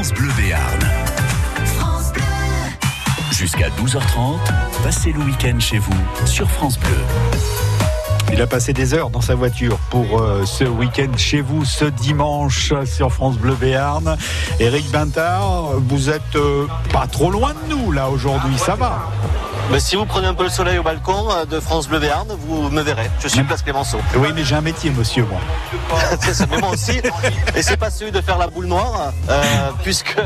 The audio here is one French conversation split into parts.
France Bleu Béarn. Jusqu'à 12h30, passez le week-end chez vous sur France Bleu. Il a passé des heures dans sa voiture pour euh, ce week-end chez vous, ce dimanche sur France Bleu Béarn. Eric Bintard, vous êtes euh, pas trop loin de nous là aujourd'hui, ça va? Mais si vous prenez un peu le soleil au balcon euh, de France Bleu Béarn, vous me verrez. Je suis place Clémenceau. Oui, mais j'ai un métier, monsieur, moi. c'est moi aussi. Et c'est pas celui de faire la boule noire, euh, puisque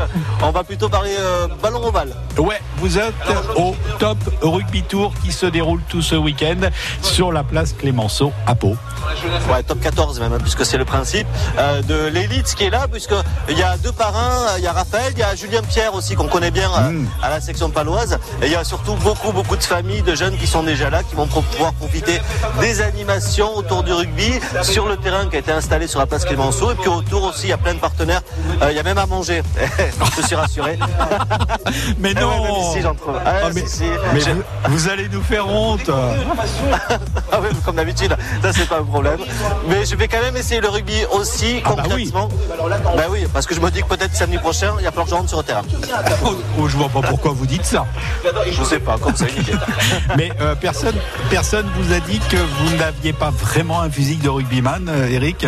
on va plutôt parler euh, ballon ovale. Ouais, vous êtes au top rugby tour qui se déroule tout ce week-end sur la place Clémenceau à Pau. Ouais, top 14 même, hein, puisque c'est le principe euh, de l'élite qui est là, puisque il y a deux parrains, il y a Raphaël, il y a Julien Pierre aussi qu'on connaît bien mm. à la section paloise, et il y a surtout beaucoup beaucoup de familles, de jeunes qui sont déjà là, qui vont pouvoir profiter des animations autour du rugby sur le terrain qui a été installé sur la place Clémenceau. Et puis autour aussi, il y a plein de partenaires. Euh, il y a même à manger. Je suis rassuré. mais non vous, allez nous faire honte. ah oui, comme d'habitude, ça c'est pas un problème. Mais je vais quand même essayer le rugby aussi ah bah concrètement. Bah oui. parce que je me dis que peut-être samedi prochain, il y a plein de gens sur le terrain. Oh, je vois pas pourquoi vous dites ça. Je sais pas, comme ça. Mais euh, personne, personne vous a dit que vous n'aviez pas vraiment un physique de rugbyman, euh, Eric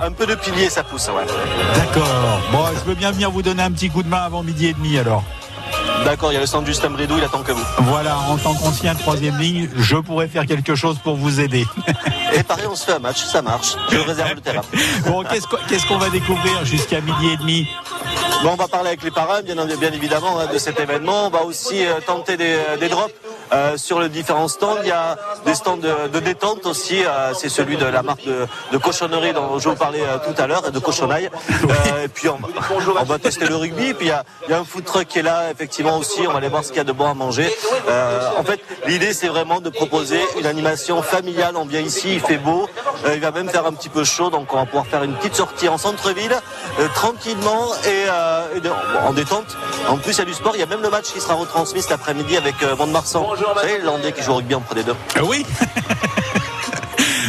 un peu de pilier, ça pousse, ouais. D'accord. Bon, je veux bien venir vous donner un petit coup de main avant midi et demi alors. D'accord, il y a le centre Justin Bridou, il attend que vous. Voilà, en tant qu'ancien troisième ligne, je pourrais faire quelque chose pour vous aider. Et pareil, on se fait un match, ça marche. Je réserve le terrain. Bon, qu'est-ce qu'on va découvrir jusqu'à midi et demi? Bon, on va parler avec les parrains, bien, évidemment, hein, de cet événement. On va aussi euh, tenter des, des drops euh, sur les différents stands. Il y a des stands de, détente aussi. Euh, c'est celui de la marque de, cochonnerie dont je vous parlais euh, tout à l'heure de cochonaille. et puis on, va tester le rugby. Puis il y a, un food truck qui est là effectivement aussi. On va aller voir ce qu'il y a de bon à manger. en fait, l'idée c'est vraiment de proposer une animation familiale. On vient ici, il fait beau. il va même faire un petit peu chaud, donc on va pouvoir faire une petite sortie en centre-ville tranquillement et, en détente. En plus, il y a du sport. Il y a même le match qui sera retransmis cet après-midi avec Mont-de-Marsan vous savez, Landais qui joue au rugby en Pro D2. Euh, oui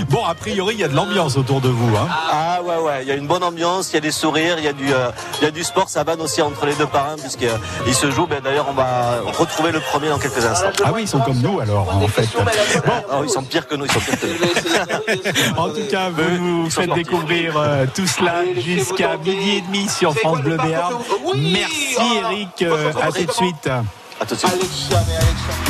Bon, a priori, il y a de l'ambiance autour de vous. Hein. Ah ouais, ouais, il y a une bonne ambiance, il y a des sourires, il y, a du, euh, il y a du sport, ça vanne aussi entre les deux parrains, puisqu'ils euh, se jouent. Ben, D'ailleurs, on va retrouver le premier dans quelques instants. Ah oui, ils sont comme nous alors, en fait. Bon. Oh, ils sont pires que nous, ils sont pires que nous. en tout cas, vous nous faites découvrir tout cela jusqu'à midi et demi sur France Bleu Béarn. Merci Eric, à tout de suite. À tout de suite.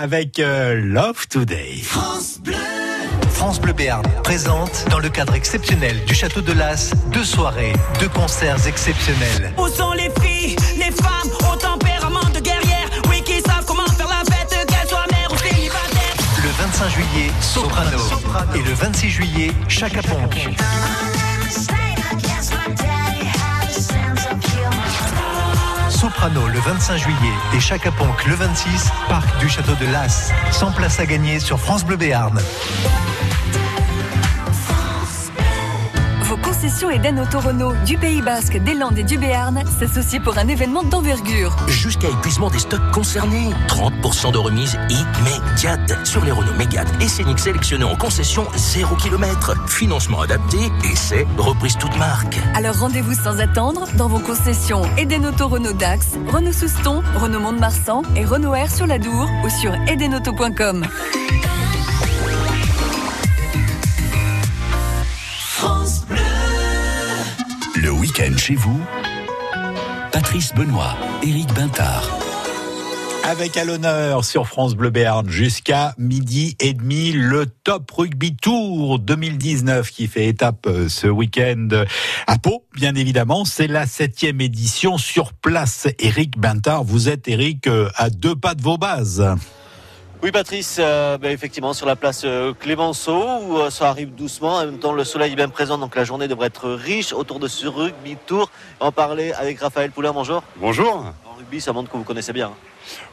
Avec euh, Love Today. France Bleu. France Bleu Béarn présente, dans le cadre exceptionnel du Château de Las, deux soirées, deux concerts exceptionnels. Où sont les filles, les femmes au tempérament de guerrière? Oui, qui savent comment faire la fête, qu'elles soient mères ou célibataires Le 25 juillet, Soprano. Et le 26 juillet, Chaka Ponk. Le 25 juillet et Chaka Ponk le 26, parc du Château de Las. 100 places à gagner sur France Bleu Béarn. Concessions Eden Auto Renault du Pays Basque, des Landes et du Béarn s'associent pour un événement d'envergure. Jusqu'à épuisement des stocks concernés. 30% de remise immédiate sur les Renault Mégane et Scénic sélectionnés en concession 0 km. Financement adapté, essai, reprise toute marque. Alors rendez-vous sans attendre dans vos concessions Eden Auto Renault Dax, Renault Souston, Renault Mont-de-Marsan et Renault Air sur la Dour ou sur edenauto.com. chez vous, Patrice Benoît, Éric Bintard. Avec à l'honneur sur France Bleu Béarn jusqu'à midi et demi le Top Rugby Tour 2019 qui fait étape euh, ce week-end à Pau. Bien évidemment, c'est la septième édition sur place. Éric Bintard, vous êtes Éric euh, à deux pas de vos bases. Oui Patrice, euh, ben, effectivement sur la place euh, Clémenceau où euh, ça arrive doucement. En même temps le soleil est bien présent donc la journée devrait être riche autour de ce rugby. On parlait avec Raphaël Poulain, bonjour. Bonjour. Rugby ça montre que vous connaissez bien.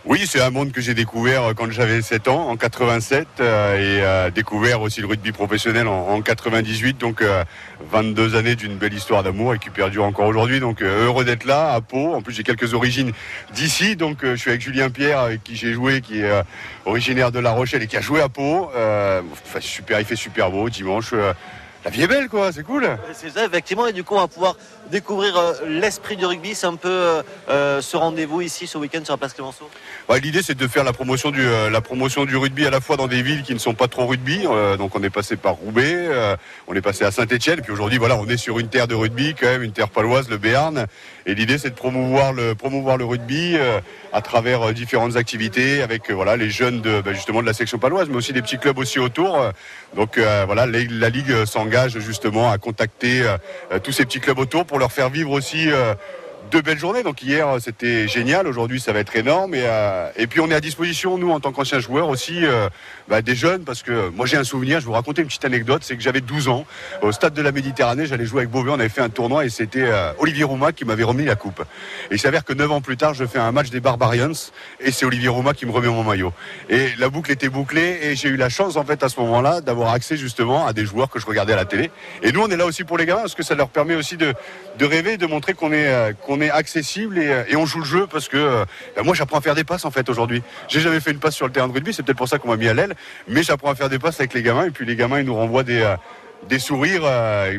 Oui, c'est un monde que j'ai découvert euh, quand j'avais 7 ans, en 87, euh, et euh, découvert aussi le rugby professionnel en, en 98. Donc, euh, 22 années d'une belle histoire d'amour et qui perdure encore aujourd'hui. Donc, heureux d'être là, à Pau. En plus, j'ai quelques origines d'ici. Donc, je suis avec Julien Pierre, avec qui j'ai joué, qui est originaire de La Rochelle et qui a joué à Pau. Il fait super beau dimanche. La vie est belle, quoi. C'est cool. C'est ça effectivement et du coup on va pouvoir découvrir euh, l'esprit du rugby. C'est un peu euh, euh, ce rendez-vous ici ce week-end sur la place Clémenceau. L'idée, c'est de faire la promotion du euh, la promotion du rugby à la fois dans des villes qui ne sont pas trop rugby. Euh, donc, on est passé par Roubaix, euh, on est passé à Saint-Étienne, puis aujourd'hui, voilà, on est sur une terre de rugby quand même, une terre paloise, le Béarn. Et l'idée, c'est de promouvoir le rugby à travers différentes activités avec voilà les jeunes de bah, justement de la section paloise, mais aussi des petits clubs aussi autour. Donc voilà, la ligue s'engage justement à contacter tous ces petits clubs autour pour leur faire vivre aussi. Deux belles journées. Donc hier c'était génial, aujourd'hui ça va être énorme. Et, euh, puis on est à disposition, nous en tant qu'anciens joueurs aussi, euh, bah, des jeunes, parce que moi j'ai un souvenir, je vous raconter une petite anecdote, c'est que j'avais 12 ans, au stade de la Méditerranée, j'allais jouer avec Beauvais, on avait fait un tournoi et c'était euh, Olivier Roumain qui m'avait remis la coupe. Il s'avère que 9 ans plus tard, je fais un match des Barbarians et c'est Olivier Roumain qui me remet mon maillot. Et la boucle était bouclée et j'ai eu la chance en fait à ce moment-là d'avoir accès justement à des joueurs que je regardais à la télé. Et nous on est là aussi pour les gamins parce que ça leur permet aussi de, de rêver, de montrer qu'on est, qu'on est accessible et, euh, et on joue le jeu parce que euh, ben, moi j'apprends à faire des passes en fait aujourd'hui. J'ai jamais fait une passe sur le terrain de rugby, c'est peut-être pour ça qu'on m'a mis à l'aile, mais j'apprends à faire des passes avec les gamins et puis les gamins ils nous renvoient des, euh, sourires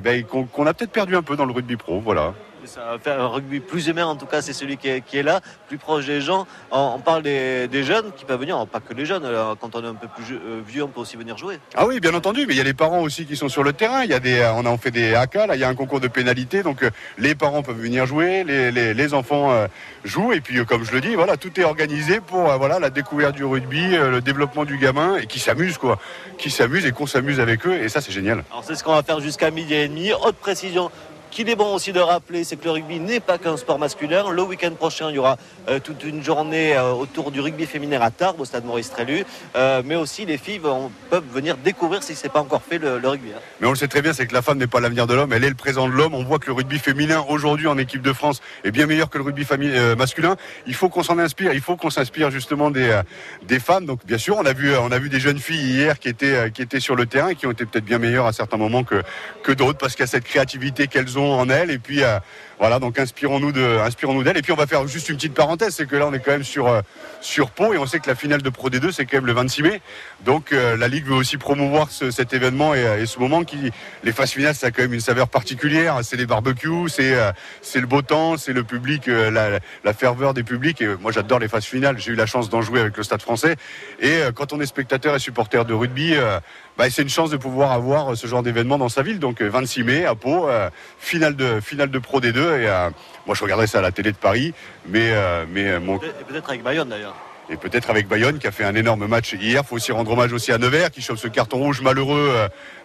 ben, qu'on qu'on a peut-être perdu un peu dans le rugby pro, voilà. Ça va faire un rugby plus humain, en tout cas, c'est celui qui est, qui est là, plus proche des gens. On, on parle des, des jeunes qui peuvent venir, pas que les jeunes, quand on est un peu plus euh, vieux, on peut aussi venir jouer. Ah oui, bien entendu, mais il y a les parents aussi qui sont sur le terrain. Il y a des, euh, on a on fait des AK, là, il y a un concours de pénalité, donc euh, les parents peuvent venir jouer, les, les, les enfants euh, jouent, et puis comme je le dis, voilà, tout est organisé pour euh, voilà la découverte du rugby, euh, le développement du gamin, et qui s'amuse quoi, qui s'amuse et qu'on s'amuse avec eux, et ça c'est génial. Alors c'est ce qu'on va faire jusqu'à midi et demi. Autre précision qu'il est bon aussi de rappeler, c'est que le rugby n'est pas qu'un sport masculin. Le week-end prochain, il y aura euh, toute une journée euh, autour du rugby féminin à Tarbes, au stade Maurice Trélu. Euh, mais aussi, les filles peuvent venir découvrir, si ce n'est pas encore fait, le, rugby. hein. Mais on le sait très bien, c'est que la femme n'est pas l'avenir de l'homme, elle est le présent de l'homme. On voit que le rugby féminin aujourd'hui en équipe de France est bien meilleur que le rugby masculin. Il faut qu'on s'en inspire, il faut qu'on s'inspire justement des, des femmes. Donc bien sûr, on a vu, on a vu des jeunes filles hier qui étaient, qui étaient sur le terrain et qui ont été peut-être bien meilleures à certains moments que, que d'autres parce qu'il y a cette créativité qu'elles ont en elles. Et puis euh, voilà, donc inspirons-nous de, inspirons-nous d'elles. Et puis on va faire juste une petite parenthèse, c'est que là on est quand même sur, euh, sur Pau et on sait que la finale de Pro D2 c'est quand même le 26 mai. Donc euh, la Ligue veut aussi promouvoir ce- cet événement et, euh, et ce moment qui, les phases finales, ça a quand même une saveur particulière. C'est les barbecues, c'est c'est le beau temps, c'est le public, la, ferveur des publics. Et moi j'adore les phases finales. J'ai eu la chance d'en jouer avec le Stade Français. Et quand on est spectateur et supporter de rugby, bah, c'est une chance de pouvoir avoir ce genre d'événement dans sa ville. Donc euh, 26 mai à Pau, finale de finale de Pro D2 et euh, moi je regarderai ça à la télé de Paris, mais euh, mais euh, mon Et peut-être avec Bayonne d'ailleurs. et peut-être avec Bayonne qui a fait un énorme match hier. Faut aussi rendre hommage aussi à Nevers qui chope ce carton rouge malheureux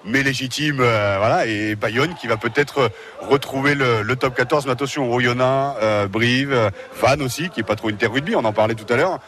mais légitime. voilà et Bayonne qui va peut-être retrouver le, le top 14. Mais attention, Oyonnax, Brive, Vannes aussi qui est pas trop une terre rugby. On en parlait tout à l'heure.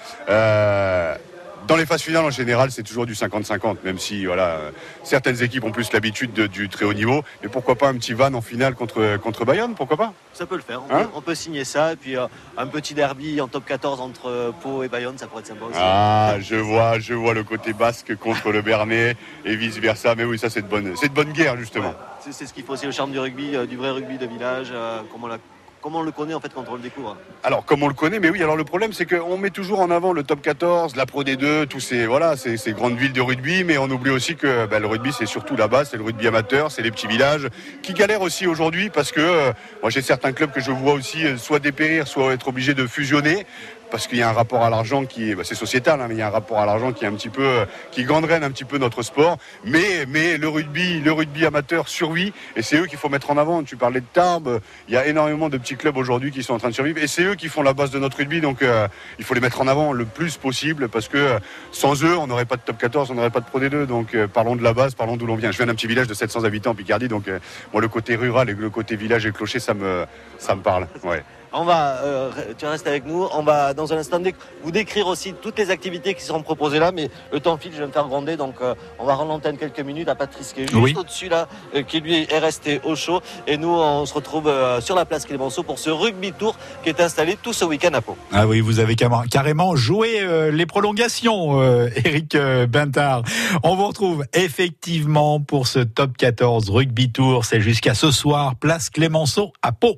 Dans les phases finales, en général, c'est toujours du 50-50, même si voilà, euh, certaines équipes ont plus l'habitude de- du très haut niveau. Mais pourquoi pas un petit van en finale contre, contre Bayonne Pourquoi pas? Ça peut le faire. On, Hein? peut, on peut signer ça. Et puis euh, un petit derby en top 14 entre euh, Pau et Bayonne, ça pourrait être sympa aussi. Ah, je vois, je vois le côté basque contre le Bernet et vice versa. Mais oui, ça c'est de bonne, c'est de bonne guerre justement. C'est c'est ce qui fait aussi le charme du rugby, euh, du vrai rugby de village, comme, on l'a- comme on le connaît en fait quand on le découvre. Alors, comme on le connaît, mais oui, alors le problème, c'est qu'on met toujours en avant le top 14, la Pro D2, tous ces, voilà, ces grandes villes de rugby, mais on oublie aussi que bah, le rugby, c'est surtout là-bas, c'est le rugby amateur, c'est les petits villages qui galèrent aussi aujourd'hui parce que euh, moi, j'ai certains clubs que je vois aussi euh, soit dépérir, soit être obligés de fusionner. Parce qu'il y a un rapport à l'argent qui est, bah, c'est sociétal, hein, mais il y a un rapport à l'argent qui est un petit peu, euh, qui gangrène un petit peu notre sport. Mais, mais le rugby, le rugby amateur survit, et c'est eux qu'il faut mettre en avant. Tu parlais de Tarbes, il y a énormément de petits clubs aujourd'hui qui sont en train de survivre, et c'est eux qui font la base de notre rugby. Donc, euh, il faut les mettre en avant le plus possible, parce que euh, sans eux, on n'aurait pas de top 14, on n'aurait pas de Pro D2. Donc, parlons de la base, parlons d'où l'on vient. Je viens d'un petit village de 700 habitants en Picardie, donc moi, le côté rural et le côté village et clocher, ça me, ça me parle. Ouais. On va, euh, tu restes avec nous. On va dans un instant vous décrire aussi toutes les activités qui seront proposées là, mais le temps file, je vais me faire gronder, donc euh, on va rendre l'antenne quelques minutes à Patrice qui est juste Oui. au-dessus là, euh, qui lui est resté au chaud. Et nous, on se retrouve sur la place Clémenceau pour ce rugby tour qui est installé tout ce week-end à Pau. Ah oui, vous avez carrément- joué les prolongations, Eric Bintard. On vous retrouve effectivement pour ce top 14 rugby tour. C'est jusqu'à ce soir, place Clémenceau à Pau.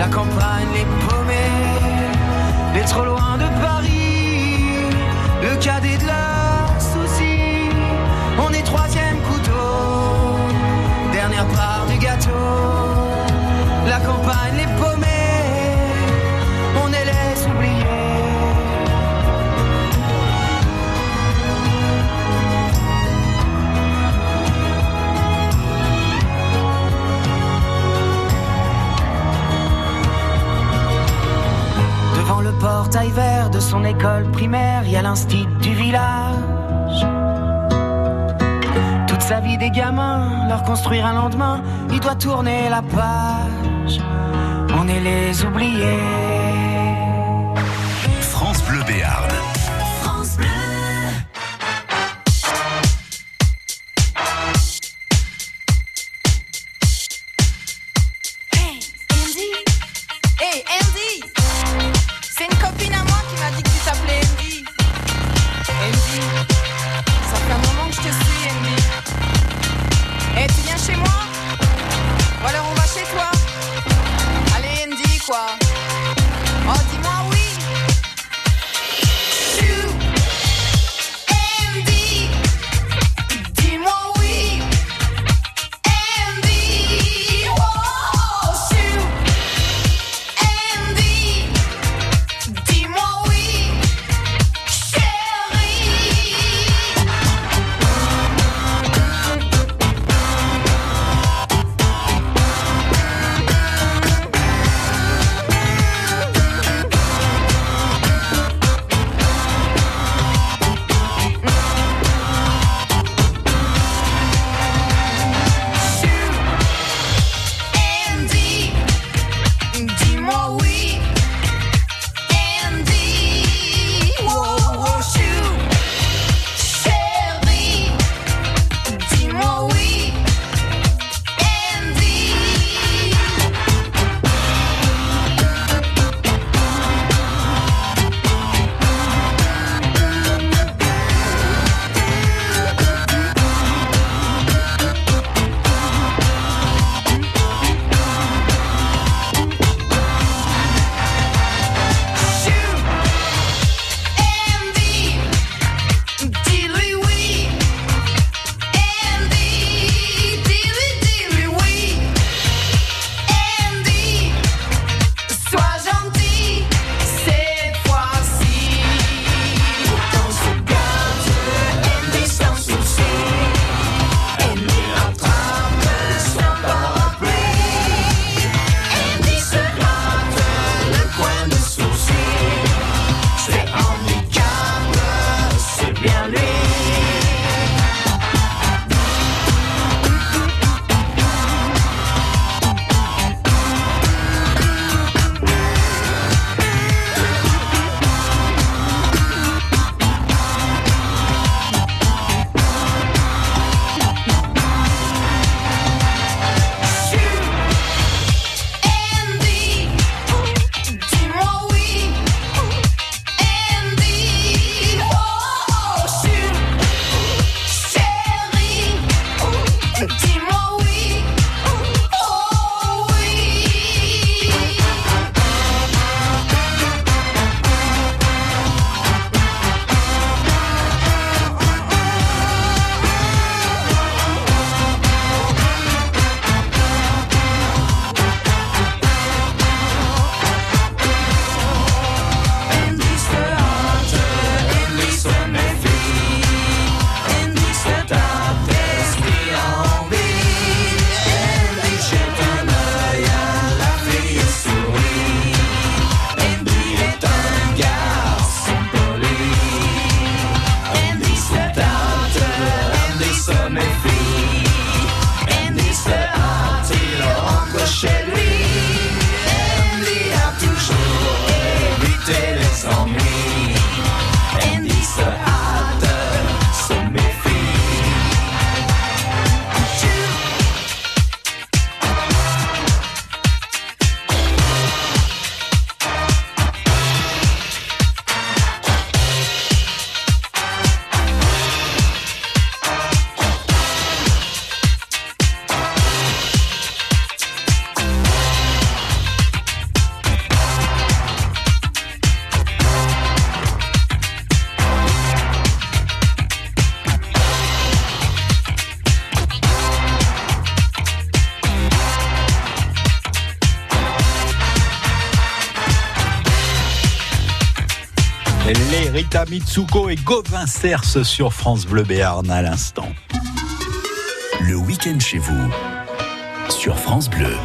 la campagne les paumés, les trop loin de Paris, le cadet de leurs soucis. On est troisième couteau, dernière part du gâteau. La campagne les paumés, portail vert de son école primaire, il y a du village. Toute sa vie des gamins, leur construire un lendemain, il doit tourner la page. On est les oubliés. Mitsuko et Gauvin Cerce sur France Bleu Béarn à l'instant. Le week-end chez vous sur France Bleu.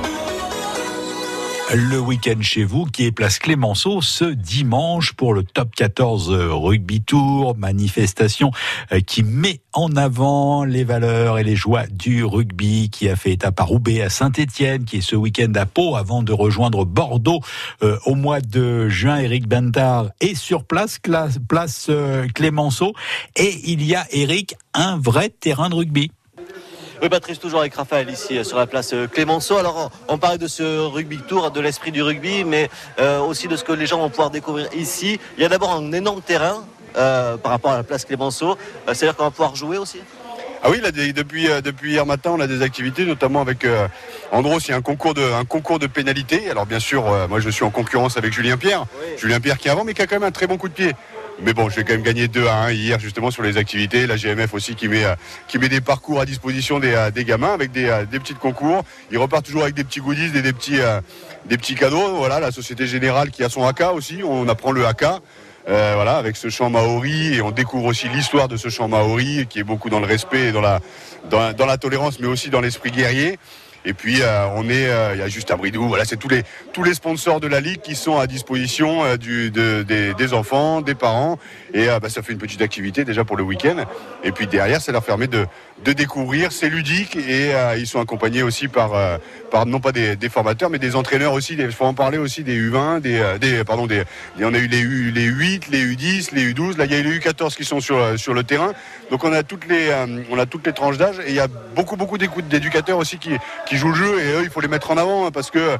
Le week-end chez vous qui est place Clémenceau ce dimanche pour le top 14 rugby tour, manifestation euh, qui met en avant les valeurs et les joies du rugby qui a fait étape à Roubaix, à Saint-Etienne, qui est ce week-end à Pau avant de rejoindre Bordeaux euh, au mois de juin. Eric Bentard est sur place, place euh, Clémenceau et il y a Eric un vrai terrain de rugby. Oui, Patrice, toujours avec Raphaël ici euh, sur la place euh, Clémenceau. Alors, on parlait de ce rugby tour, de l'esprit du rugby, mais euh, aussi de ce que les gens vont pouvoir découvrir ici. Il y a d'abord un énorme terrain euh, par rapport à la place Clémenceau. C'est-à-dire qu'on va pouvoir jouer aussi? Ah oui, là, depuis, depuis hier matin, on a des activités, notamment avec euh, Andros, il y a un concours de, un concours de pénalité. Alors bien sûr, euh, moi je suis en concurrence avec Julien Pierre. Julien Pierre qui est avant, mais qui a quand même un très bon coup de pied. Mais bon, j'ai quand même gagné 2 à 1 hier justement sur les activités. La GMF aussi qui met, euh, qui met des parcours à disposition des, euh, des gamins avec des, euh, des petits concours. Ils repartent toujours avec des petits goodies et des petits, des petits cadeaux. Voilà, la Société Générale qui a son haka aussi. On apprend le haka. Euh, voilà, avec ce chant maori et on découvre aussi l'histoire de ce chant maori qui est beaucoup dans le respect et dans, la- dans la tolérance, mais aussi dans l'esprit guerrier. Et puis euh, on est, euh, il y a juste un bridou. Voilà, c'est tous les tous les sponsors de la ligue qui sont à disposition euh, des, enfants, des parents. Et bah, ça fait une petite activité déjà pour le week-end. Et puis derrière, ça leur permet de, de découvrir. C'est ludique et euh, ils sont accompagnés aussi par, euh, par non pas des, des formateurs, mais des entraîneurs aussi. Il faut en parler aussi des U20, des, euh, des pardon, des, en a eu les, U, les 8, les U10, les U12. Là, il y a eu les U14 qui sont sur, euh, sur le terrain. Donc on a toutes les, euh, on a toutes les tranches d'âge et il y a beaucoup beaucoup d'éducateurs aussi qui, qui jouent le jeu et eux, il faut les mettre en avant hein, parce que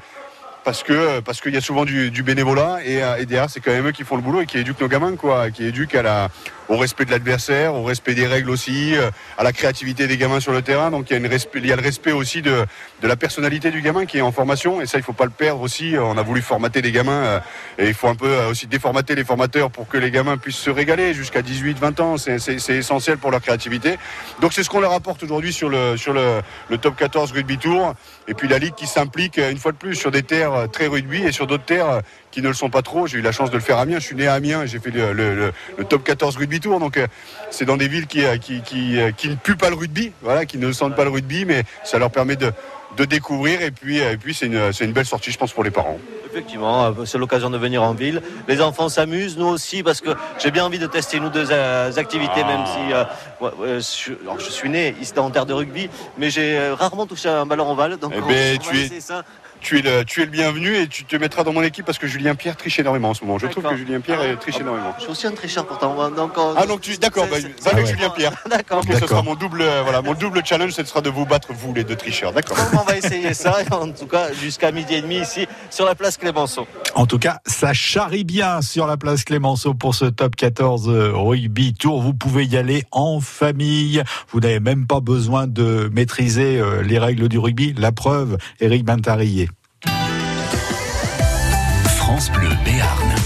parce que parce qu'il y a souvent du, bénévolat et, euh, et derrière c'est quand même eux qui font le boulot et qui éduquent nos gamins quoi, qui éduquent à la, au respect de l'adversaire, au respect des règles aussi, euh, à la créativité des gamins sur le terrain. Donc il y a, le respect aussi de, de la personnalité du gamin qui est en formation et ça il faut pas le perdre aussi. On a voulu formater les gamins euh, et il faut un peu aussi déformater les formateurs pour que les gamins puissent se régaler jusqu'à 18-20 ans. C'est- essentiel pour leur créativité. Donc c'est ce qu'on leur apporte aujourd'hui sur le sur le, le top 14 rugby tour et puis la ligue qui s'implique une fois de plus sur des terres euh, très rugby et sur d'autres terres euh, qui ne le sont pas trop. J'ai eu la chance de le faire à Amiens. Je suis né à Amiens et j'ai fait le, le- le- le top 14 rugby tour. Donc euh, c'est dans des villes qui, qui, qui, qui ne puent pas le rugby, voilà, qui ne sentent pas le rugby, mais ça leur permet de, de découvrir. Et puis, et puis c'est une, belle sortie, je pense, pour les parents. Effectivement, c'est l'occasion de venir en ville. Les enfants s'amusent, nous aussi, parce que j'ai bien envie de tester une ou deux activités, même si euh, je, alors, je suis né ici dans terre de rugby, mais j'ai rarement touché un ballon ovale. Donc Eh on- ben, on tu es- ça. Tu es, le, tu es le bienvenu et tu te mettras dans mon équipe parce que Julien Pierre triche énormément en ce moment. Je trouve que Julien Pierre euh, triche énormément. Je suis aussi un tricheur pourtant. Donc, on- Ah donc tu d'accord, bah, va avec Julien Pierre. D'accord. Ok, ce sera mon double, euh, voilà, mon double challenge, ce sera de vous battre vous les deux tricheurs, d'accord. on va essayer ça, en tout cas jusqu'à midi et demi ici sur la place Clémenceau. En tout cas, ça charrie bien sur la place Clémenceau pour ce top 14 rugby tour. Vous pouvez y aller en famille. Vous n'avez même pas besoin de maîtriser euh, les règles du rugby. La preuve, Eric Bintarier. France Bleu Béarn.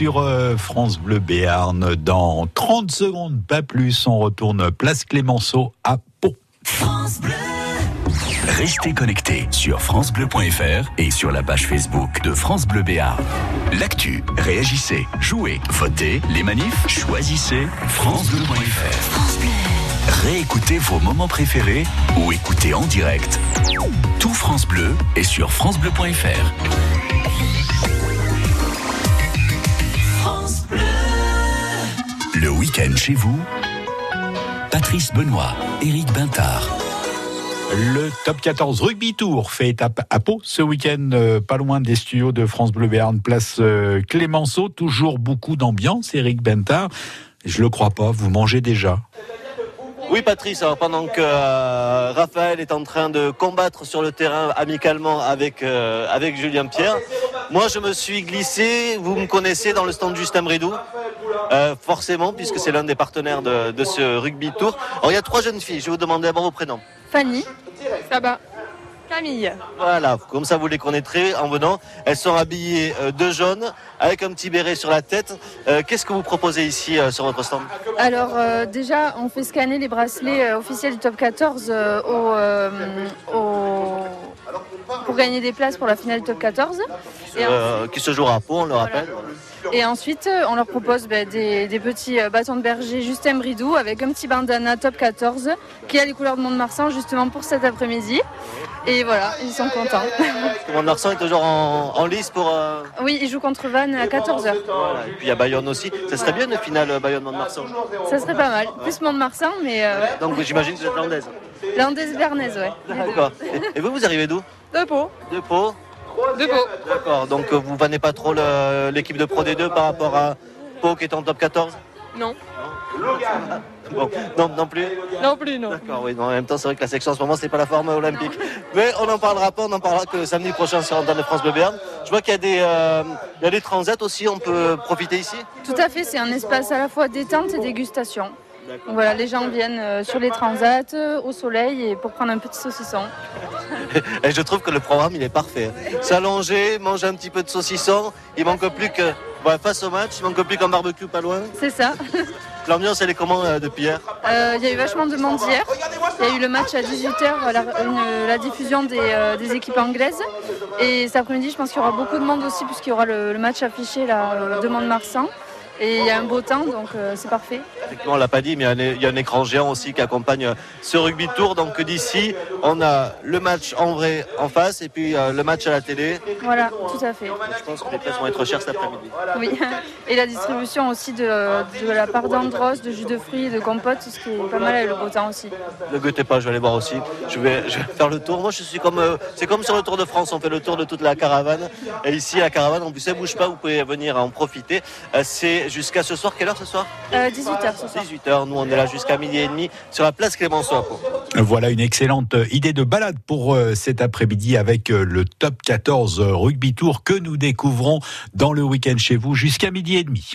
Sur euh, France Bleu Béarn. Dans 30 secondes, pas plus, on retourne place Clémenceau à Pau. France Bleu. Restez connectés sur francebleu.fr et sur la page Facebook de France Bleu Béarn. L'actu, réagissez, jouez, votez, les manifs, choisissez francebleu.fr. Réécoutez vos moments préférés ou écoutez en direct. Tout France Bleu est sur francebleu.fr. Le week-end chez vous, Patrice Benoît, Éric Bintard. Le top 14 rugby tour fait étape à Pau ce week-end, euh, pas loin des studios de France Bleu Béarn, place euh, Clémenceau. Toujours beaucoup d'ambiance, Éric Bentard. Je le crois pas, vous mangez déjà. Oui, Patrice, alors pendant que euh, Raphaël est en train de combattre sur le terrain amicalement avec, euh, avec Julien Pierre, moi je me suis glissé, vous me connaissez, dans le stand Justin Bridou, euh, forcément, puisque c'est l'un des partenaires de, de ce rugby tour. Alors il y a trois jeunes filles, je vais vous demander d'abord vos prénoms. Fanny, Saba, Camille. Voilà, comme ça vous les connaîtrez en venant. Elles sont habillées euh, de jaune, avec un petit béret sur la tête. Euh, Qu'est-ce que vous proposez ici euh, sur votre stand? Alors euh, déjà, on fait scanner les bracelets officiels du top 14 euh, au, euh, au- pour gagner des places pour la finale du top 14. Et, en- Qui se jouera à Pau, on le rappelle. Et ensuite, euh, on leur propose ben, des, des petits euh, bâtons de berger Justin Bridou avec un petit bandana top 14 qui a les couleurs de Mont-de-Marsan justement pour cet après-midi. Et voilà, ils sont contents. Mon Marsan est toujours en, en lice pour... euh, oui, ils jouent contre Vannes à 14h. voilà. Et puis il y a Bayonne aussi. Ça serait bien une finale Bayonne-Mont-de-Marsan. Ça serait pas mal. Plus Mont-de-Marsan, mais euh, Donc j'imagine que vous êtes landaise. landaise bernaise, ouais. D'accord. Et- Et vous, vous arrivez d'où? De Pau. De Pau De Pau. D'accord. Donc euh, vous vannez pas trop l'équipe de Pro D2 par rapport à Pau qui est en top 14 Non. Bon, non, non plus Non plus, non. D'accord, oui. non, en même temps, c'est vrai que la section en ce moment, c'est pas la forme olympique. Mais on n'en parlera pas, on en parlera que samedi prochain sur Antenne de France Bleu Béarn. Je vois qu'il y a des, euh, il y a des transats aussi, on peut profiter ici? Tout à fait, c'est un espace à la fois détente et dégustation. Donc voilà, les gens viennent euh, sur les transats, euh, au soleil, et pour prendre un petit saucisson. Et je trouve que le programme, il est parfait. S'allonger, manger un petit peu de saucisson, il manque plus que, bon, face au match, il manque plus qu'un barbecue pas loin. C'est ça. L'ambiance, elle est comment euh, depuis hier? Euh, Il y a eu vachement de monde hier. Il y a eu le match à 18h, la, une- la diffusion des, euh, des équipes anglaises. Et cet après-midi, je pense qu'il y aura beaucoup de monde aussi, puisqu'il y aura le, le match affiché là, euh, de Mont-de-Marsan. Et il y a un beau temps, donc euh, c'est parfait. Effectivement, on l'a pas dit, mais il y a un- écran géant aussi qui accompagne euh, ce rugby tour. Donc d'ici, on a le match en vrai en face et puis euh, le match à la télé. Voilà, tout à fait. Je pense que les places vont être chères cet après-midi. Oui, et la distribution aussi de, de la part d'Andros, de jus de fruits de compote, ce qui est pas mal avec le beau temps aussi. Ne goûtez pas, je vais aller voir aussi. Je vais, je vais faire le tour. Moi, je suis comme, euh, c'est comme sur le Tour de France, on fait le tour de toute la caravane. Et ici, la caravane, en plus, elle bouge pas, vous pouvez venir en profiter. C'est jusqu'à ce soir, quelle heure ce soir 18h ce soir. 18h, nous on est là jusqu'à midi et demi sur la place Clémenceau à Pau. Voilà une excellente idée de balade pour euh, cet après-midi avec euh, le top 14 rugby tour que nous découvrons dans le week-end chez vous jusqu'à midi et demi.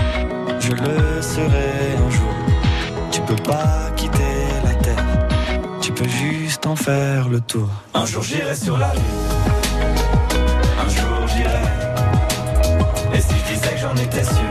je le serai un jour. Tu peux pas quitter la terre, tu peux juste en faire le tour. Un jour j'irai sur la lune, un jour j'irai. Et si je disais que j'en étais sûr.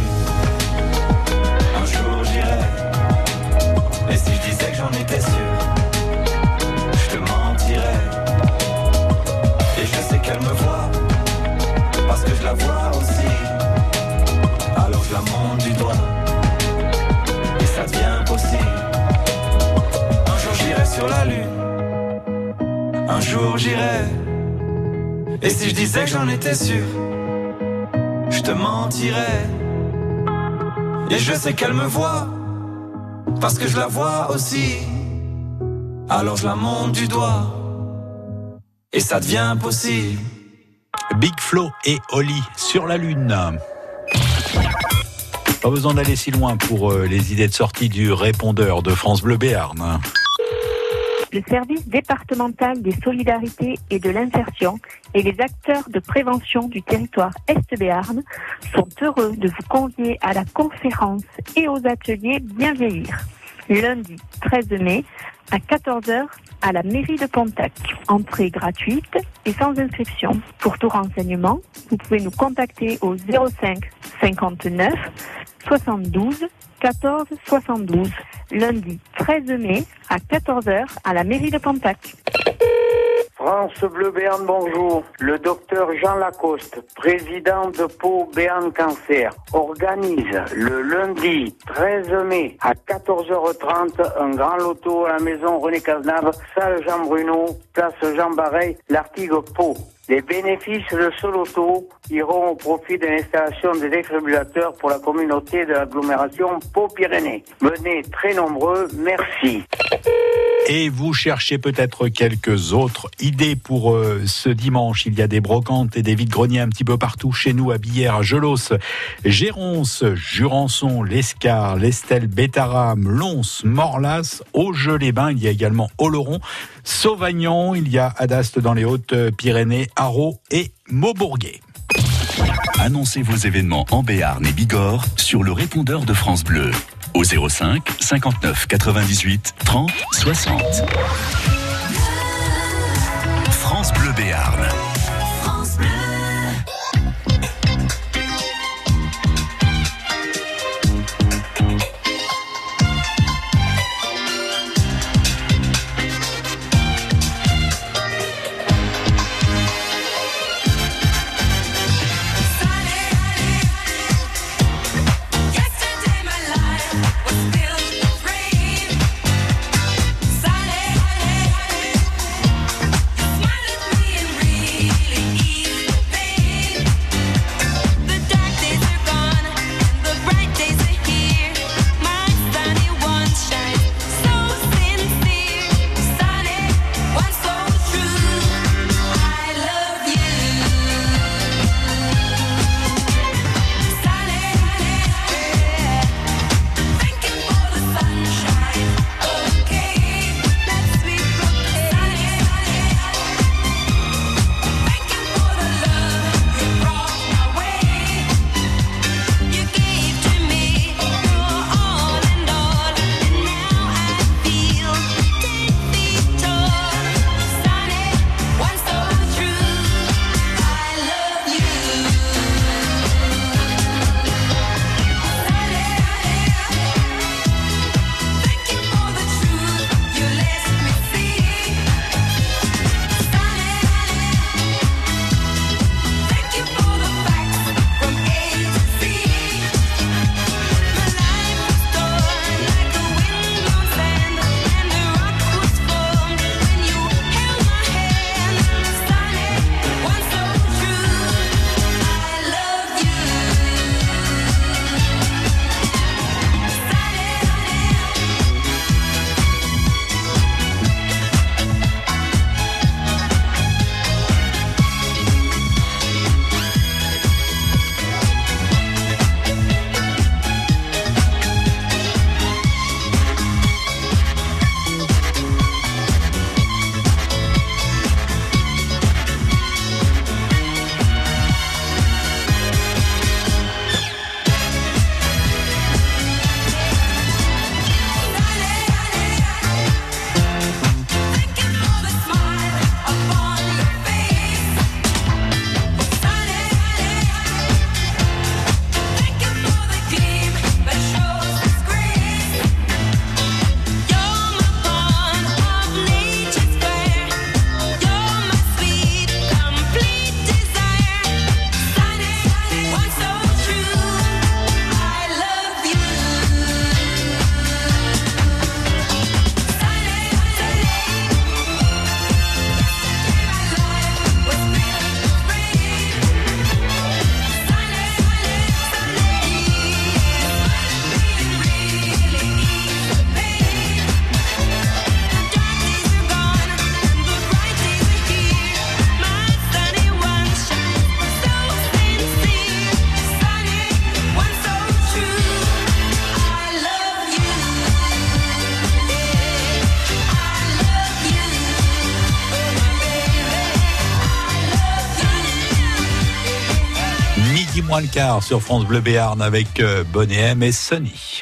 j'en étais sûr, je te mentirais. Et je sais qu'elle me voit, parce que je la vois aussi. Alors je la monte du doigt, et ça devient possible. Big Flo et Oli sur la Lune. Pas besoin d'aller si loin pour euh, les idées de sortie du répondeur de France Bleu Béarn. Le service départemental des solidarités et de l'insertion et les acteurs de prévention du territoire Est-Béarn sont heureux de vous convier à la conférence et aux ateliers Bien vieillir. Lundi 13 mai à 14h à la mairie de Pontac. Entrée gratuite et sans inscription. Pour tout renseignement, vous pouvez nous contacter au 05 59 72 14 72. Lundi 13 mai à 14h à la mairie de Pontac. France Bleu Béarn, bonjour. Le docteur Jean Lacoste, président de Pau Béarn Cancer, organise le lundi 13 mai à 14h30 un grand loto à la maison René Cazenave, salle Jean Bruno, place Jean Barreil, l'Artigue Pau. Les bénéfices de ce loto iront au profit de l'installation des défibrillateurs pour la communauté de l'agglomération Pau-Pyrénées. Venez très nombreux, merci. Et vous cherchez peut-être quelques autres idées pour euh, ce dimanche. Il y a des brocantes et des vides-greniers un petit peu partout chez nous, à Billère, à Gelos, Géronce, Jurançon, l'Escar, l'Estelle, Bétaram, Lons, Morlas, Auge-les-Bains. Il y a également Oloron, Sauvagnan. Il y a Adaste dans les Hautes-Pyrénées, Haro et Maubourguet. Annoncez vos événements en Béarn et Bigorre sur le répondeur de France Bleu au 05 59 98 30 60. France Bleu Béarn. Sur France Bleu Béarn avec euh, Bonnet M et Sonny.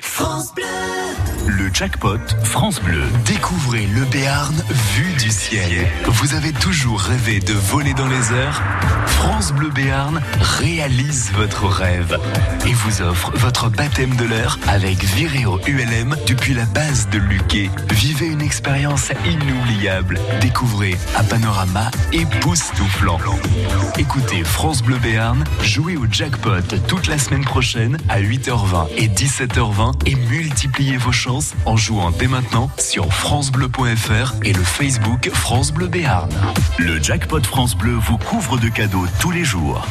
Jackpot France Bleu. Découvrez le Béarn vu du ciel. Vous avez toujours rêvé de voler dans les airs? France Bleu Béarn réalise votre rêve et vous offre votre baptême de l'air avec Viréo ULM depuis la base de Luquet. Vivez une expérience inoubliable. Découvrez un panorama époustouflant. Écoutez France Bleu Béarn, jouez au jackpot toute la semaine prochaine à 8h20 et 17h20 et multipliez vos chances en jouant dès maintenant sur francebleu.fr et le Facebook France Bleu Béarn. Le jackpot France Bleu vous couvre de cadeaux tous les jours.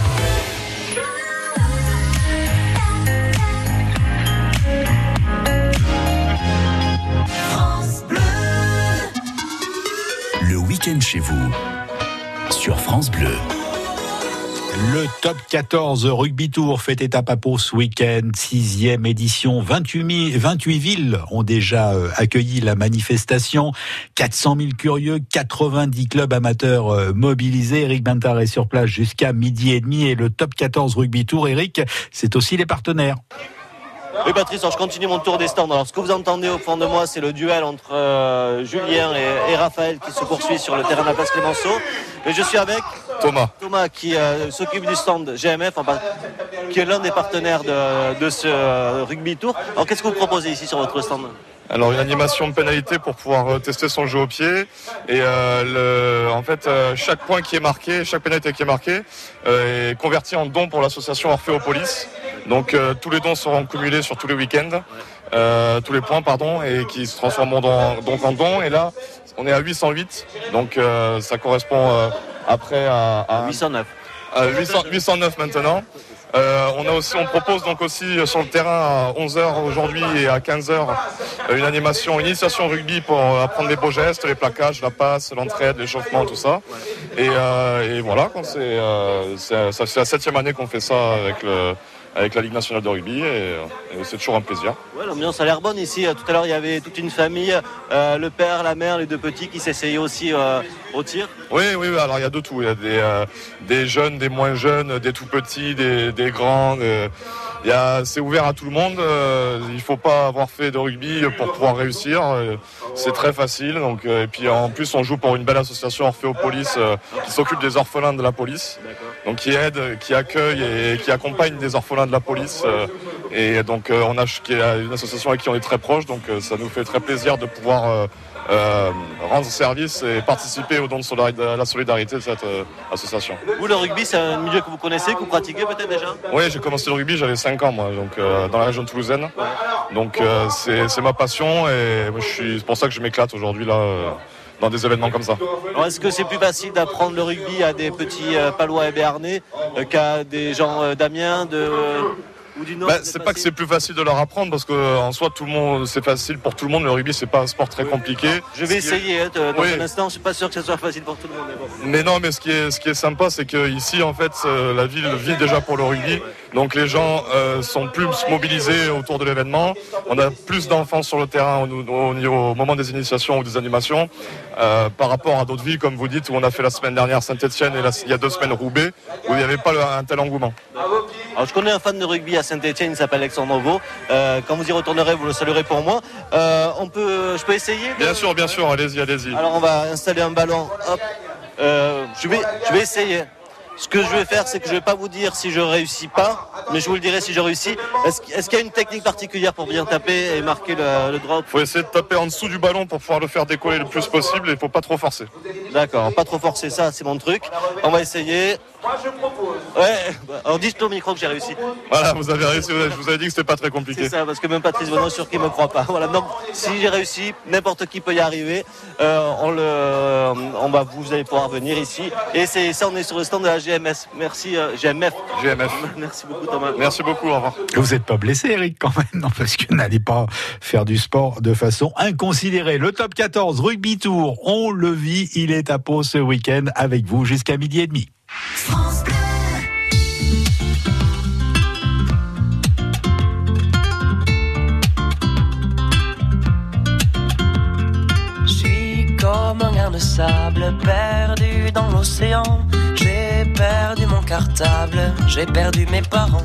Le week-end chez vous sur France Bleu. Le top 14 Rugby Tour fait étape à Pau ce week-end, sixième édition. 28, mi- 28 villes ont déjà euh, accueilli la manifestation. 400 000 curieux, 90 clubs amateurs euh, mobilisés. Eric Bintard est sur place jusqu'à midi et demi. Et le top 14 Rugby Tour, Eric, c'est aussi les partenaires. Oui Patrice, alors je continue mon tour des stands. Alors ce que vous entendez au fond de moi, c'est le duel entre euh, Julien et, et Raphaël qui se poursuit sur le terrain de la place Clémenceau. Et je suis avec Thomas. Thomas qui euh, s'occupe du stand GMF, enfin, qui est l'un des partenaires de, de ce euh, rugby tour. Alors qu'est-ce que vous proposez ici sur votre stand? Alors une animation de pénalité pour pouvoir euh, tester son jeu au pied et euh, le, en fait euh, chaque point qui est marqué, chaque pénalité qui est marquée euh, est converti en don pour l'association Orphéopolis. Donc euh, tous les dons seront cumulés sur tous les week-ends, euh, tous les points pardon et qui se transformeront dans- donc en dons. Et là on est à 808, donc euh, ça correspond euh, après à, à 809. à 800 809 maintenant. Euh, on a aussi, on propose donc aussi euh, sur le terrain à 11h aujourd'hui et à 15h euh, une animation, une initiation rugby pour apprendre les beaux gestes, les plaquages, la passe, l'entraide, l'échauffement, tout ça. Et, voilà, c'est, la septième année qu'on fait ça avec la Ligue nationale de rugby et, c'est toujours un plaisir. L'ambiance a l'air bonne ici. Tout à l'heure, il y avait toute une famille, le père, la mère, les deux petits qui s'essayaient aussi au tir. Oui, oui, alors il y a de tout. Il y a des, euh, des jeunes, des moins jeunes, des tout petits, des, des grands. a- c'est ouvert à tout le monde. euh, il faut pas avoir fait de rugby pour pouvoir réussir. euh, c'est très facile. Donc, et puis en plus, on joue pour une belle association Orphéopolis qui s'occupe des orphelins de la police. Donc qui aide, qui accueille et qui accompagne des orphelins de la police. et donc on a une association avec qui on est très proche. Donc ça nous fait très plaisir de pouvoir euh, rendre service et participer au don de la solidarité de cette euh, association. Vous, le rugby, c'est un milieu que vous connaissez, que vous pratiquez peut-être déjà? Oui, j'ai commencé le rugby, j'avais 5 ans moi, donc euh, dans la région toulousaine. Donc c'est ma passion et c'est pour ça que je m'éclate aujourd'hui là dans des événements comme ça. Est-ce que c'est plus facile d'apprendre le rugby à des petits palois et béarnais qu'à des gens d'Amiens de, ou du Nord Bah, c'est pas que c'est plus facile de leur apprendre parce que en soi tout le monde c'est facile pour tout le monde. Le rugby c'est pas un sport très compliqué. Je vais essayer hein, de- dans Oui. un instant, je suis pas sûr que ce soit facile pour tout le monde. mais bon. Mais non, mais ce qui est, ce qui est sympa, c'est que ici, en fait, euh, la ville vit déjà pour le rugby. Donc les gens euh, sont plus mobilisés autour de l'événement. On a plus d'enfants sur le terrain au, au, niveau- au moment des initiations ou des animations euh, par rapport à d'autres villes, comme vous dites, où on a fait la semaine dernière Saint-Etienne et la- il y a deux semaines Roubaix, où il n'y avait pas le- un tel engouement. Alors, je connais un fan de rugby à Saint-Etienne, il s'appelle Alexandre Novo. Euh, quand vous y retournerez, vous le saluerez pour moi. Euh, on peut, je peux essayer de- Bien sûr, bien sûr, allez-y, allez-y. Alors on va installer un ballon. Hop. Euh, je, vais, je vais essayer. Ce que je vais faire, c'est que je vais pas vous dire si je réussis pas, mais je vous le dirai si je réussis. Est-ce qu'il y a une technique particulière pour bien taper et marquer le, le drop faut essayer de taper en dessous du ballon pour pouvoir le faire décoller le plus possible et il faut pas trop forcer. D'accord, pas trop forcer ça, c'est mon truc. On va essayer. Moi, je propose. Ouais, alors dites au micro que j'ai réussi. Voilà, vous avez réussi, je vous avais dit que c'était pas très compliqué. C'est ça, parce que même Patrice Bono, sûr qu'il me croit pas. Voilà, donc si j'ai réussi, n'importe qui peut y arriver. Euh, on le, on va, vous allez pouvoir venir ici. Et c'est ça, on est sur le stand de la GMS. Merci euh, GMF. GMF. Merci beaucoup Thomas. Merci beaucoup, au revoir. Vous n'êtes pas blessé, Eric, quand même, non, parce que n'allez pas faire du sport de façon inconsidérée. Le top 14 Rugby Tour, on le vit, il est à Pau ce week-end avec vous jusqu'à midi et demi. Je suis comme un grain de sable perdu dans l'océan. J'ai perdu mon cartable, j'ai perdu mes parents.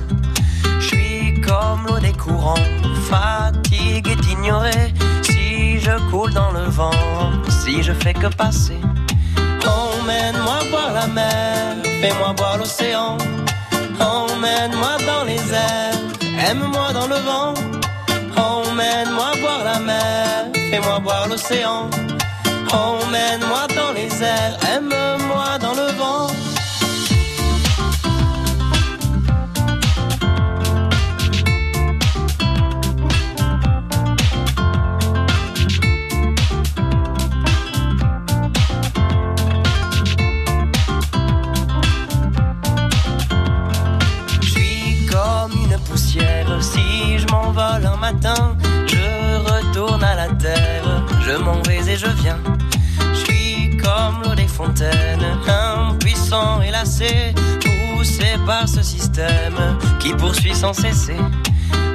Je suis comme l'eau des courants, fatigué d'ignorer si je coule dans le vent, si je fais que passer. Emmène-moi voir la mer, fais-moi voir l'océan. Emmène-moi dans les airs, aime-moi dans le vent. Emmène-moi voir la mer, fais-moi voir l'océan. Emmène-moi dans les airs, aime-moi dans le vent. Je retourne à la terre. Je m'en vais et je viens. Je suis comme l'eau des fontaines, impuissant et lassé, poussé par ce système qui poursuit sans cesser.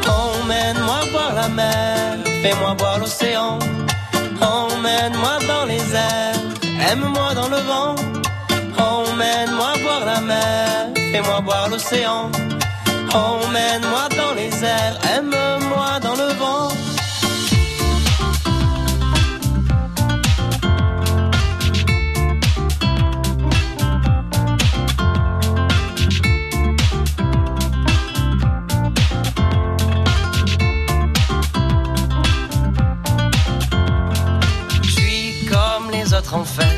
Emmène-moi voir la mer, fais-moi voir l'océan. Emmène-moi dans les airs, aime-moi dans le vent. Emmène-moi voir la mer, fais-moi voir l'océan. Emmène-moi dans les airs, aime-moi dans le vent. Suis comme les autres en fait,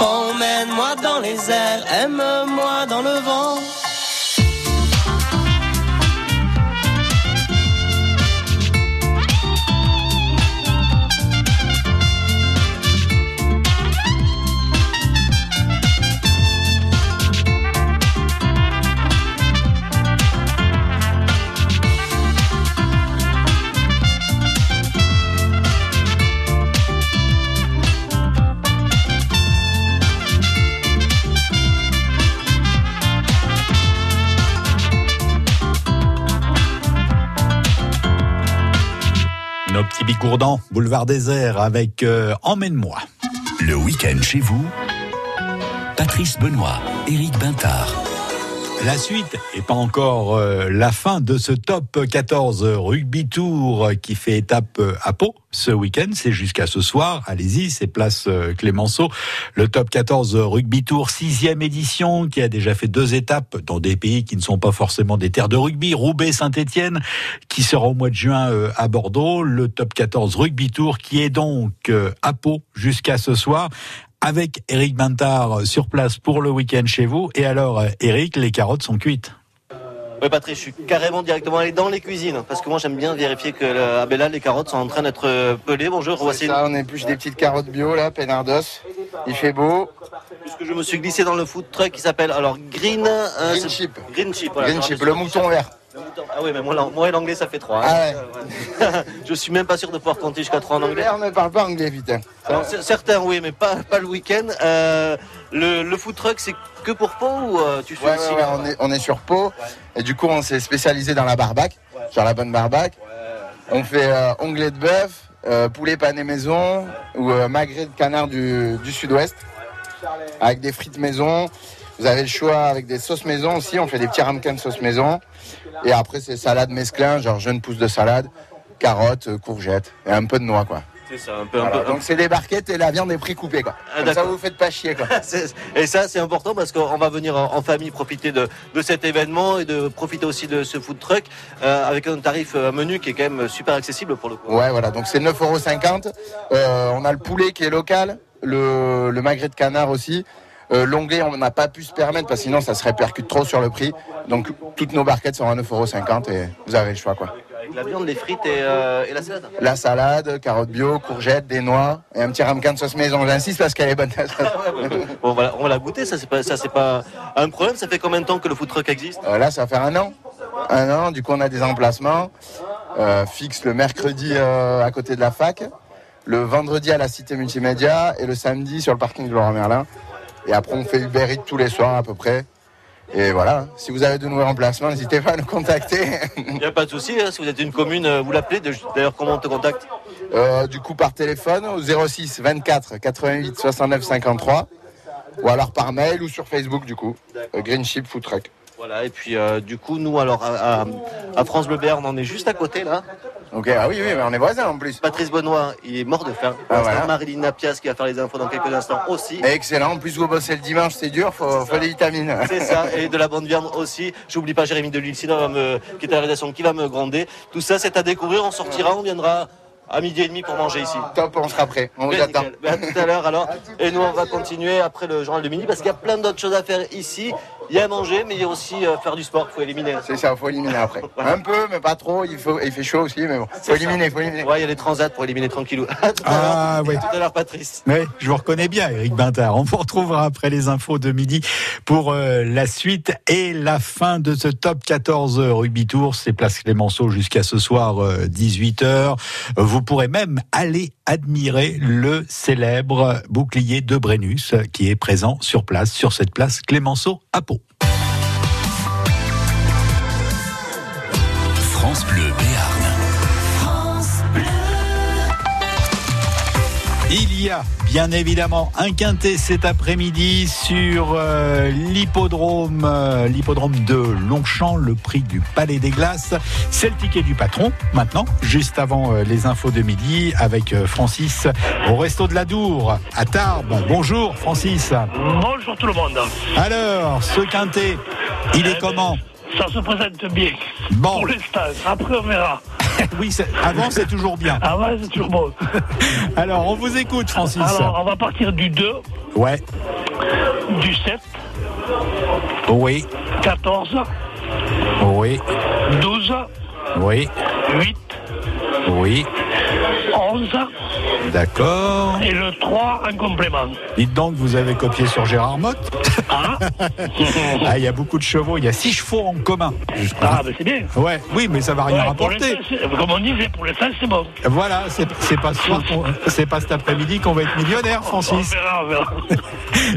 Emmène-moi dans les airs, aime-moi dans le vent. Nos petits bigourdans, boulevard désert avec euh, Emmène-moi. Le week-end chez vous, Patrice Benoît, Éric Bintard. La suite et pas encore euh, la fin de ce top 14 rugby tour qui fait étape euh, à Pau ce week-end. C'est jusqu'à ce soir. Allez-y, c'est place euh, Clémenceau. Le top 14 rugby tour, sixième édition, qui a déjà fait deux étapes dans des pays qui ne sont pas forcément des terres de rugby. Roubaix, Saint-Étienne, qui sera au mois de juin euh, à Bordeaux. Le top 14 rugby tour qui est donc à Pau jusqu'à ce soir avec Eric Bintard sur place pour le week-end chez vous. Et alors, Eric, les carottes sont cuites. Oui, Patrick, je suis carrément directement allé dans les cuisines parce que moi j'aime bien vérifier que ah ben là, les carottes sont en train d'être euh, pelées. Bonjour, voici. Ça, on épluche des petites carottes bio là, Pénardos. Il fait beau. Puisque je me suis glissé dans le food truck qui s'appelle alors Green. euh, Green Chip. Green Chip. voilà. Green Chip, le mouton vert. Ah oui, mais moi, moi et l'anglais ça fait trois. Ah ouais. je suis même pas sûr de pouvoir compter jusqu'à trois en anglais. Père ne parle pas anglais, putain. Alors, certains oui, mais pas, pas le week-end. Euh, le, le food truck c'est que pour Pau ou euh, tu fais Ouais, aussi ouais, on, est, on est sur Pau. Et du coup, on s'est spécialisé dans la barbac, genre la bonne barbac. On fait euh, onglet de bœuf, euh, poulet pané maison ou magret de canard du, du sud-ouest avec des frites maison. Vous avez le choix avec des sauces maison aussi. On fait des petits ramequins de sauce maison. Et après, c'est salade mesclin, genre jeune pousse de salade, carottes, euh, courgettes et un peu de noix, quoi. C'est ça, un peu. un donc c'est des barquettes et la viande est précoupée, quoi. Ah, Comme ça, vous faites pas chier, quoi. Et ça, c'est important parce qu'on va venir en, en famille profiter de, de cet événement et de profiter aussi de ce food truck euh, avec un tarif euh, menu qui est quand même super accessible pour le coup. Ouais, voilà, donc c'est 9,50€. Euh, on a le poulet qui est local, le, le magret de canard aussi. Euh, L'onglet, on n'a pas pu se permettre parce que sinon ça se répercute trop sur le prix. Donc toutes nos barquettes sont à 9,50€ et vous avez le choix, quoi. Avec la viande, les frites et, euh, et la salade. La salade, carottes bio, courgettes, des noix et un petit ramequin de sauce maison. J'insiste parce qu'elle est bonne. Bon, on va, on va la goûter, ça c'est pas, ça c'est pas un problème. Ça fait combien de temps que le food truck existe? Euh, là, ça va faire un an. Un an, du coup, on a des emplacements fixes le mercredi à côté de la fac, le vendredi à la Cité Multimédia et le samedi sur le parking de Laurent Merlin. Et après, on fait Uber Eats tous les soirs à peu près. Et voilà, si vous avez de nouveaux emplacements, n'hésitez pas à nous contacter. Il n'y a pas de souci, hein, si vous êtes une commune, euh, vous l'appelez. D'ailleurs, comment on te contacte Euh, du coup, par téléphone au 06 24 88 69 53 ou alors par mail ou sur Facebook, du coup. Green Ship Food Truck. Voilà, et puis euh, du coup, nous, alors, à, à- à France Bleu Béarn, on en est juste à côté, là. Ok, ah oui, oui, mais on est voisins en plus. Patrice Benoît, il est mort de faim. Ah, voilà. Marilyn Napias qui va faire les infos dans quelques instants aussi. Excellent. En plus, vous bossez le dimanche, c'est dur, faut, faut des vitamines. C'est ça, et de la bonne viande aussi. J'oublie pas Jérémy de sinon me, qui est à la rédaction, qui va me gronder. Tout ça, c'est à découvrir. On sortira, on viendra à midi et demi pour manger ici. Top, on sera prêt. On vous Ben, attend. Ben, à tout à l'heure alors. Et nous, on va continuer après le journal de midi parce qu'il y a plein d'autres choses à faire ici. Il y a à manger, mais il y a aussi euh, faire du sport. Il faut éliminer. C'est ça, faut éliminer après. Un peu, mais pas trop. Il, faut, il fait chaud aussi, mais bon. Faut éliminer, ça. faut éliminer. Ouais, il y a les transats pour éliminer tranquillou. À tout à l'heure. Ah, ouais. Tout à l'heure, Patrice. Oui, je vous reconnais bien, Eric Bintard. On vous retrouvera après les infos de midi pour euh, la suite et la fin de ce top 14 rugby tour. C'est place Clémenceau jusqu'à ce soir 18h. Vous pourrez même aller admirer le célèbre bouclier de Brennus euh, qui est présent sur place, sur cette place Clémenceau à Pau. France Bleu Il y a bien évidemment un quintet cet après-midi sur euh, l'hippodrome, euh, l'hippodrome de Longchamp, le prix du Palais des Glaces. C'est le ticket du patron maintenant, juste avant euh, les infos de midi avec Francis au resto de la Dour à Tarbes. Bonjour Francis. Bonjour tout le monde. Alors, ce quintet, il est comment? Ça se présente bien. Bon. Pour l'instant. Après, on verra. Oui, avant c'est toujours bien. Avant, c'est toujours bon. Alors, on vous écoute Francis. Alors, on va partir du 2, Ouais, du 7, oui, 14, oui, 12, oui, 8, oui. 11 D'accord. et le 3 en complément. Dites donc, vous avez copié sur Gérard Motte Ah, Ah, il y a beaucoup de chevaux, il y a six chevaux en commun. ah ben c'est bien. Ouais, oui, mais ça va rien Ouais, rapporter. Comme on disait, pour l'instant, c'est bon. Voilà, c'est pas ce pas cet après-midi qu'on va être millionnaire, On Francis. verra, on verra.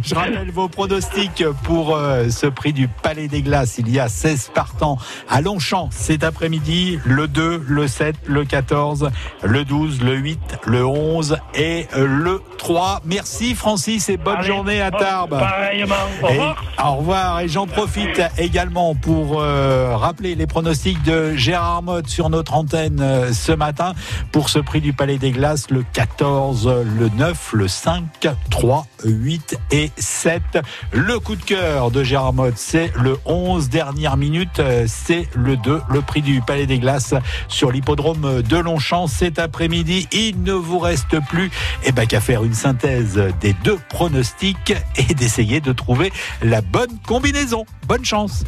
Je rappelle vos pronostics pour euh, ce prix du Palais des Glaces. Il y a 16 partants à Longchamp cet après-midi. Le 2, le 7, le 14, le 12, le 8, le 11 et le 3. Merci Francis et bonne Allez, journée à Tarbes. Pareillement. Au Et- revoir. au revoir. Et j'en profite également pour euh, rappeler les pronostics de Gérard Mott sur notre antenne euh, ce matin pour ce prix du Palais des Glaces, le 14, le 9, le 5, 3, 8 et 7. Le coup de cœur de Gérard Mott, c'est le 11. Dernière minute, euh, c'est le 2, le prix du Palais des Glaces sur l'hippodrome de Longchamp cet après-midi. Il ne vous reste plus eh ben, qu'à faire une synthèse des deux pronostics et d'essayer de trouver la bonne combinaison. Bonne chance.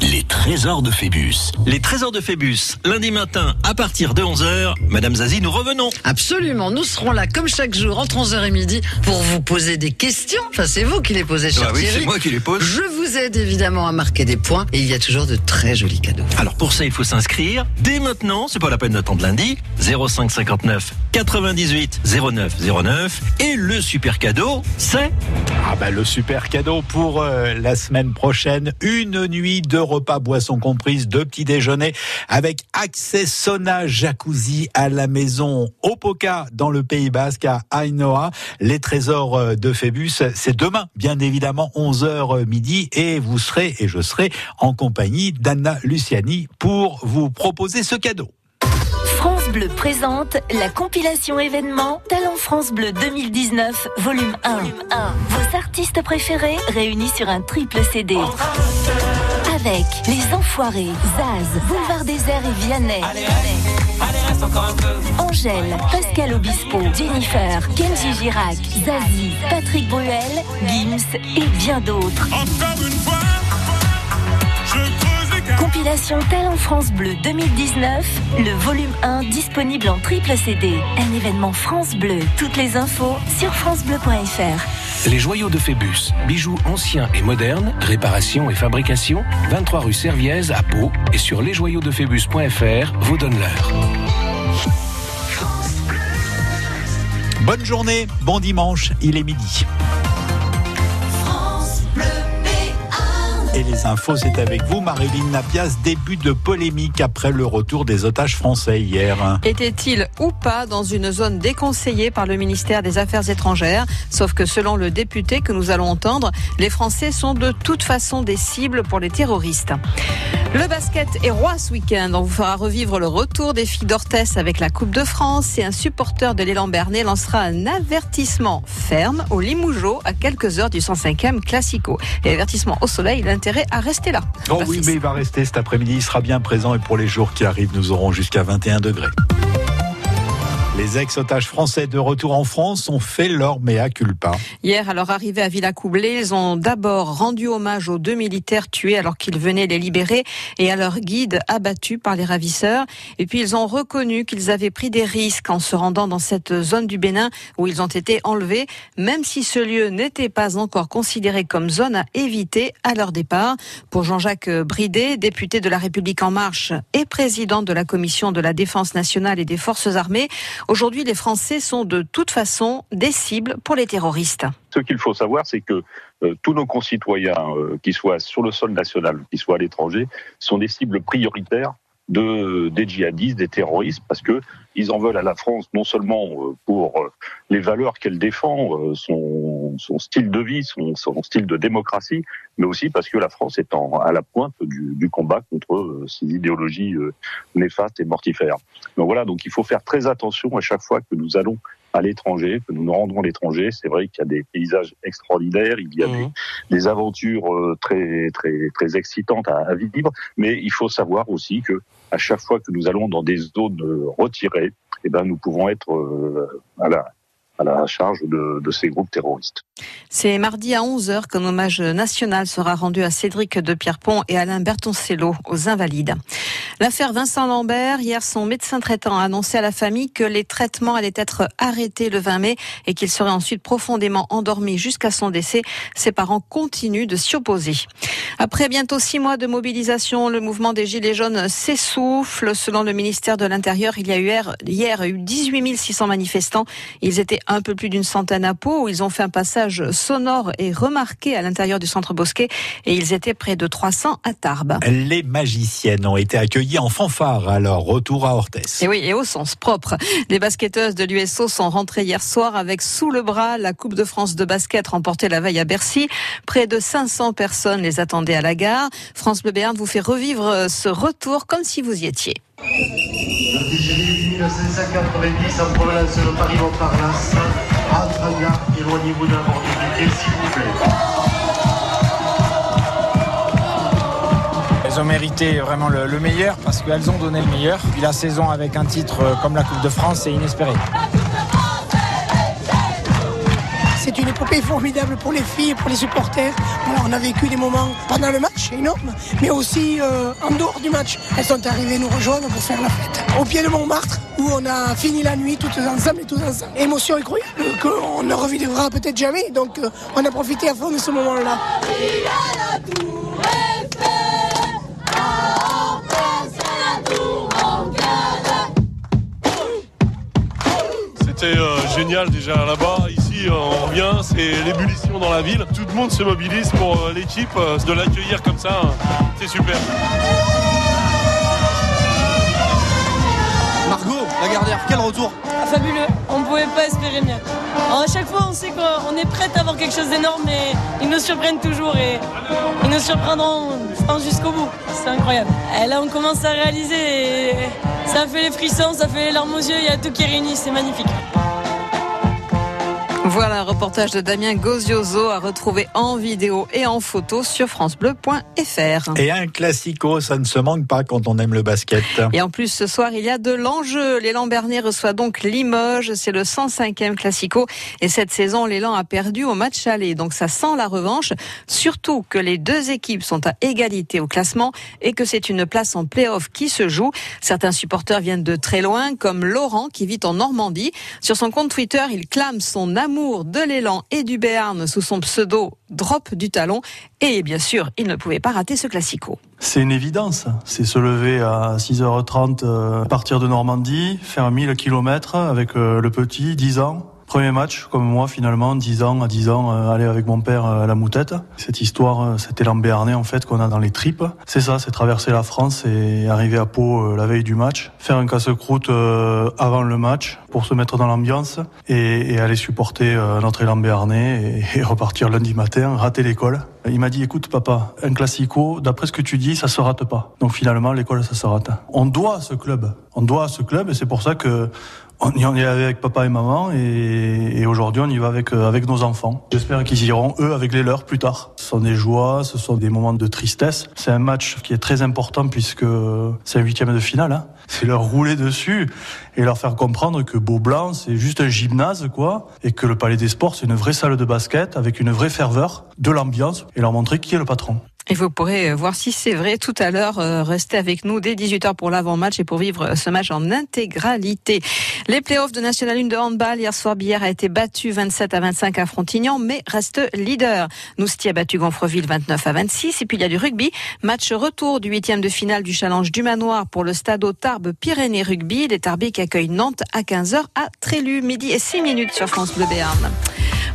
Les trésors de Phébus. Les trésors de Phébus, lundi matin à partir de 11h. Madame Zazie, nous revenons. Absolument, nous serons là comme chaque jour entre 11h et midi pour vous poser des questions. Enfin, c'est vous qui les posez, cher Ah oui, Thierry. c'est moi qui les pose. Je vous aide évidemment à marquer des points et il y a toujours de très jolis cadeaux. Alors pour ça, il faut s'inscrire dès maintenant. C'est pas la peine d'attendre lundi. 05 59 98 09 09. Et le super cadeau, c'est Ah bah le super cadeau pour euh, la semaine prochaine, une nuit de repas boissons comprises, de petit déjeuner avec accès sauna jacuzzi à la maison Opoka dans le Pays Basque à Ainoa. Les trésors euh, de Phébus, c'est demain bien évidemment 11h midi et vous serez et je serai en compagnie d'Anna Luciani pour vous proposer ce cadeau. France Bleu présente la compilation événement Talent France Bleu 2019, volume 1. Vos artistes préférés réunis sur un triple CD. Avec Les Enfoirés, Zaz, Boulevard Désert et Vianney. Angèle, Pascal Obispo, Jennifer, Kenji Girac, Zazie, Patrick Bruel, Gims et bien d'autres. Compilation Talent France Bleu 2019, le volume 1 disponible en triple CD. Un événement France Bleu. Toutes les infos sur francebleu.fr. Les joyaux de Phébus, bijoux anciens et modernes, réparation et fabrication, 23 rue Serviez à Pau et sur lesjoyauxdephébus.fr vous donne l'heure. Bonne journée, bon dimanche, il est midi. Et les infos, c'est avec vous, Marilyn Napias. Début de polémique après le retour des otages français hier. Était-il ou pas dans une zone déconseillée par le ministère des Affaires étrangères? Sauf que selon le député que nous allons entendre, les Français sont de toute façon des cibles pour les terroristes. Le basket est roi ce week-end. On vous fera revivre le retour des filles d'Orthès avec la Coupe de France et un supporter de l'élan Bernay lancera un avertissement ferme au Limougeau à quelques heures du 105e Classico. Et avertissement au soleil, l'intérêt à rester là. Oh oui, mais il va rester cet après-midi, il sera bien présent et pour les jours qui arrivent, nous aurons jusqu'à 21 degrés. Les ex-otages français de retour en France ont fait leur mea culpa. Hier, à leur arrivée à Villacoublay, ils ont d'abord rendu hommage aux deux militaires tués alors qu'ils venaient les libérer et à leur guide abattu par les ravisseurs. Et puis, ils ont reconnu qu'ils avaient pris des risques en se rendant dans cette zone du Bénin où ils ont été enlevés, même si ce lieu n'était pas encore considéré comme zone à éviter à leur départ. Pour Jean-Jacques Bridet, député de La République En Marche et président de la Commission de la Défense nationale et des Forces armées, Aujourd'hui, les Français sont de toute façon des cibles pour les terroristes. Ce qu'il faut savoir, c'est que euh, tous nos concitoyens, euh, qu'ils soient sur le sol national, qu'ils soient à l'étranger, sont des cibles prioritaires de, des djihadistes, des terroristes, parce que ils en veulent à la France non seulement euh, pour euh, les valeurs qu'elle défend, euh, son, son style de vie, son, son style de démocratie, mais aussi parce que la France est en, à la pointe du, du combat contre ces idéologies néfastes et mortifères. Donc voilà, donc il faut faire très attention à chaque fois que nous allons à l'étranger, que nous nous rendrons à l'étranger. C'est vrai qu'il y a des paysages extraordinaires, il y a des, des aventures très très très excitantes à, à vivre, mais il faut savoir aussi que à chaque fois que nous allons dans des zones euh, retirées, eh ben nous pouvons être euh, à la à la charge de, ces groupes terroristes. C'est mardi à 11h qu'un hommage national sera rendu à Cédric de Pierrepont et Alain Bertoncello aux Invalides. L'affaire Vincent Lambert, hier son médecin traitant a annoncé à la famille que les traitements allaient être arrêtés le 20 mai et qu'il serait ensuite profondément endormi jusqu'à son décès. Ses parents continuent de s'y opposer. Après bientôt six mois de mobilisation, le mouvement des Gilets jaunes s'essouffle. Selon le ministère de l'Intérieur, il y a eu hier, hier eu 18 600 manifestants. Ils étaient un peu plus d'une centaine à Pau où ils ont fait un passage sonore et remarqué à l'intérieur du centre Bosquet et ils étaient près de 300 à Tarbes. Les magiciennes ont été accueillies en fanfare à leur retour à Orthès. Et oui, et au sens propre. Les basketteuses de l'USO sont rentrées hier soir avec sous le bras la Coupe de France de basket remportée la veille à Bercy. Près de 500 personnes les attendaient à la gare. France Bleu Béarn vous fait revivre ce retour comme si vous y étiez. Le TGV 1990 en provenance de Paris-Montparnasse, entre en gare, éloignez-vous d'un bord du quai, s'il vous plaît. Elles ont mérité vraiment le, le meilleur parce qu'elles ont donné le meilleur. Puis la saison avec un titre euh, comme la Coupe de France, c'est inespéré. C'est une épopée formidable pour les filles et pour les supporters. On a vécu des moments pendant le match énormes, mais aussi euh, en dehors du match. Elles sont arrivées nous rejoindre pour faire la fête. Au pied de Montmartre, où on a fini la nuit toutes ensemble et tous ensemble. Émotion incroyable qu'on ne revivra peut-être jamais. Donc euh, on a profité à fond de ce moment-là. C'était euh, génial déjà là-bas. Ici, euh, on revient, c'est l'ébullition dans la ville. Tout le monde se mobilise pour euh, l'équipe, de l'accueillir comme ça. C'est super. Margot, la gardière, quel retour Fabuleux, on ne pouvait pas espérer mieux. Alors, à chaque fois, on sait qu'on est prêt à avoir quelque chose d'énorme, mais ils nous surprennent toujours et ils nous surprendront jusqu'au bout. C'est incroyable. Et là, on commence à réaliser ça fait les frissons, ça fait les larmes aux yeux, il y a tout qui est réuni, c'est magnifique. Voilà un reportage de Damien Gozioso à retrouver en vidéo et en photo sur francebleu.fr. Et un classico, ça ne se manque pas quand on aime le basket. Et en plus, ce soir, il y a de l'enjeu. L'élan Bernier reçoit donc Limoges. C'est le 105e classico. Et cette saison, l'élan a perdu au match aller. Donc ça sent la revanche. Surtout que les deux équipes sont à égalité au classement et que c'est une place en play-off qui se joue. Certains supporters viennent de très loin, comme Laurent qui vit en Normandie. Sur son compte Twitter, il clame son amour de l'élan et du Béarn sous son pseudo Drop du Talon. Et bien sûr, il ne pouvait pas rater ce classico. C'est une évidence. C'est se lever à 6h30, euh, partir de Normandie, faire 1000 km avec euh, le petit, 10 ans. Premier match, comme moi finalement, 10 ans à 10 ans, euh, aller avec mon père à la moutette. Cette histoire, euh, cet élan béarnais en fait qu'on a dans les tripes. C'est ça, c'est traverser la France et arriver à Pau euh, la veille du match, faire un casse-croûte euh, avant le match pour se mettre dans l'ambiance et, et aller supporter euh, notre élan béarnais et, et repartir lundi matin, rater l'école. Il m'a dit, écoute papa, un classico, d'après ce que tu dis, ça se rate pas. Donc finalement, l'école, ça se rate. On doit à ce club. On doit à ce club et c'est pour ça que on y en est avec papa et maman et, et aujourd'hui on y va avec euh, avec nos enfants. J'espère qu'ils iront eux avec les leurs plus tard. Ce sont des joies, ce sont des moments de tristesse. C'est un match qui est très important puisque c'est un huitième de finale. Hein. C'est leur rouler dessus et leur faire comprendre que Beaublanc c'est juste un gymnase quoi et que le Palais des Sports c'est une vraie salle de basket avec une vraie ferveur, de l'ambiance et leur montrer qui est le patron. Et vous pourrez voir si c'est vrai tout à l'heure. Euh, Restez avec nous dès 18h pour l'avant-match et pour vivre ce match en intégralité. Les playoffs de National 1 de handball. Hier soir, Bière a été battu 27 à 25 à Frontignan, mais reste leader. Nousti a battu Gonfreville 29 à 26. Et puis il y a du rugby. Match retour du huitième de finale du challenge du Manoir pour le stade Tarbes Pyrénées Rugby. Les Tarbis qui accueillent Nantes à 15h à Trélu. Midi et 6 minutes sur France Bleu Béarn.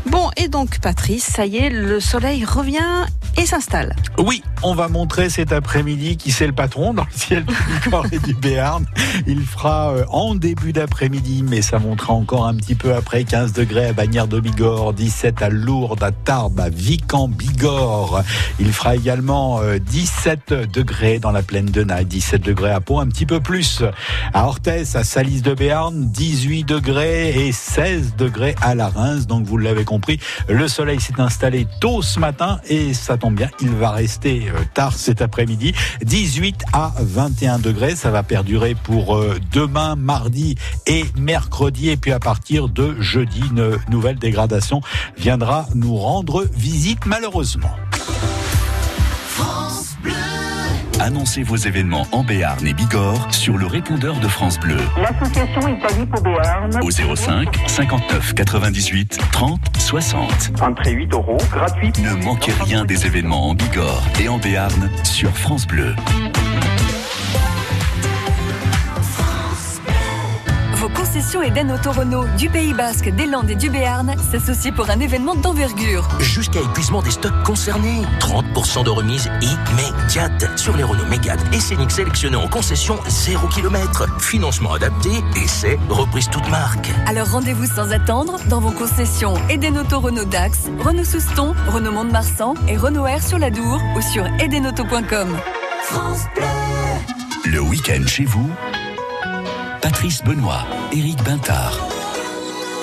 Bon, et donc Patrice, ça y est, le soleil revient et s'installe. Oui, on va montrer cet après-midi qui c'est le patron dans le ciel du du Béarn. Il fera euh, en début d'après-midi, mais ça montera encore un petit peu après 15 degrés à Bagnères de Bigorre, 17 à Lourdes, à Tarbes, à Vic en Bigorre. Il fera également euh, 17 degrés dans la plaine de Naï, 17 degrés à Pau, un petit peu plus à Orthès, à Salis de Béarn, 18 degrés et 16 degrés à la Reims. Donc vous l'avez compris, le soleil s'est installé tôt ce matin et ça tombe bien, il va rester euh, tard cet après-midi. 18 à 21 degrés, ça va perdurer pour euh, demain, mardi et mercredi. Et puis à partir de jeudi, une nouvelle dégradation viendra nous rendre visite malheureusement. Annoncez vos événements en Béarn et Bigorre sur le répondeur de France Bleu L'association Italie pour Béarn. au 05 59 98 30 60. Entrée 8 euros, gratuite. Ne manquez rien des événements en Bigorre et en Béarn sur France Bleu. Concessions Eden Auto Renault du Pays Basque, des Landes et du Béarn s'associent pour un événement d'envergure. Jusqu'à épuisement des stocks concernés. 30% de remise immédiate sur les Renault Mégane et Scénic sélectionnés en concession 0 km. Financement adapté, essai, reprise toute marque. Alors rendez-vous sans attendre dans vos concessions Eden Auto Renault Dax, Renault Souston, Renault Mont-de-Marsan et Renault Air sur la Dour ou sur edenauto.com. France Bleu. Le week-end chez vous, Patrice Benoît, Éric Bintard.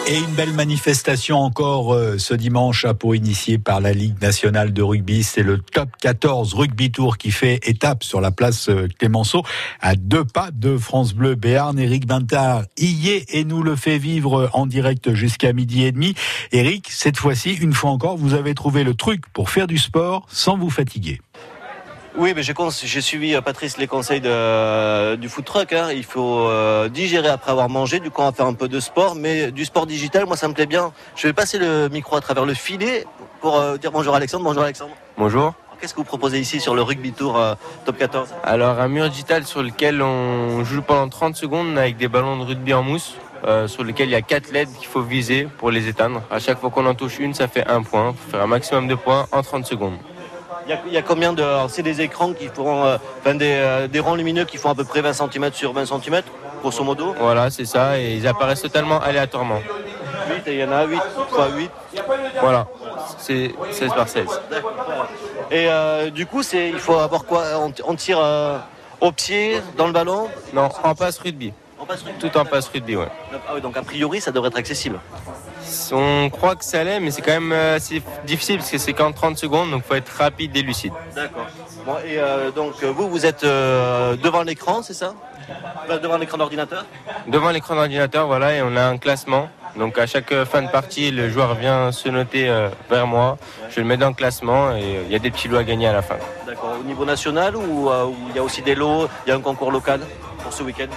Et une belle manifestation encore euh, ce dimanche à Pau, initiée par la Ligue nationale de rugby. C'est le top 14 rugby tour qui fait étape sur la place euh, Clémenceau, à deux pas de France Bleu Béarn. Éric Bintard y est et nous le fait vivre en direct jusqu'à midi et demi. Éric, cette fois-ci, une fois encore, vous avez trouvé le truc pour faire du sport sans vous fatiguer. Oui, mais j'ai suivi, euh, Patrice, les conseils de- du food truck. hein. Il faut euh, digérer après avoir mangé. Du coup, on va faire un peu de sport, mais du sport digital, moi, ça me plaît bien. Je vais passer le micro à travers le filet pour euh, dire bonjour Alexandre. Bonjour Alexandre. Bonjour. Qu'est-ce que vous proposez ici sur le rugby tour euh, top 14 Alors un mur digital sur lequel on joue pendant 30 secondes avec des ballons de rugby en mousse, euh, sur lequel il y a 4 LED qu'il faut viser pour les éteindre. À chaque fois qu'on en touche une, ça fait un point. Il faut faire un maximum de points en 30 secondes. Il y, a, il y a combien de. C'est des écrans qui font. euh, enfin, des, euh, des rangs lumineux qui font à peu près 20 cm sur 20 cm, grosso modo? Voilà, c'est ça, et ils apparaissent totalement aléatoirement. 8, et il y en a 8 fois 8. Voilà, c'est 16 par 16. Et euh, du coup, c'est, il faut avoir quoi? On, on tire euh, au pied, dans le ballon? Non, en passe rugby. En passe rugby. Tout en passe rugby, ouais. Ah oui, donc a priori, ça devrait être accessible. On croit que ça allait, mais c'est quand même euh, assez difficile parce que c'est qu'en 30 secondes, donc faut être rapide et lucide. D'accord. Bon, et euh, donc euh, vous, vous êtes euh, devant l'écran, c'est ça? Devant l'écran d'ordinateur? Devant l'écran d'ordinateur, voilà, et on a un classement. Donc à chaque fin de partie, le joueur vient se noter euh, vers moi. Je le mets dans le classement et il y a des petits lots à gagner à la fin. D'accord. Au niveau national ou il y a aussi des lots? Il y a un concours local pour ce week-end?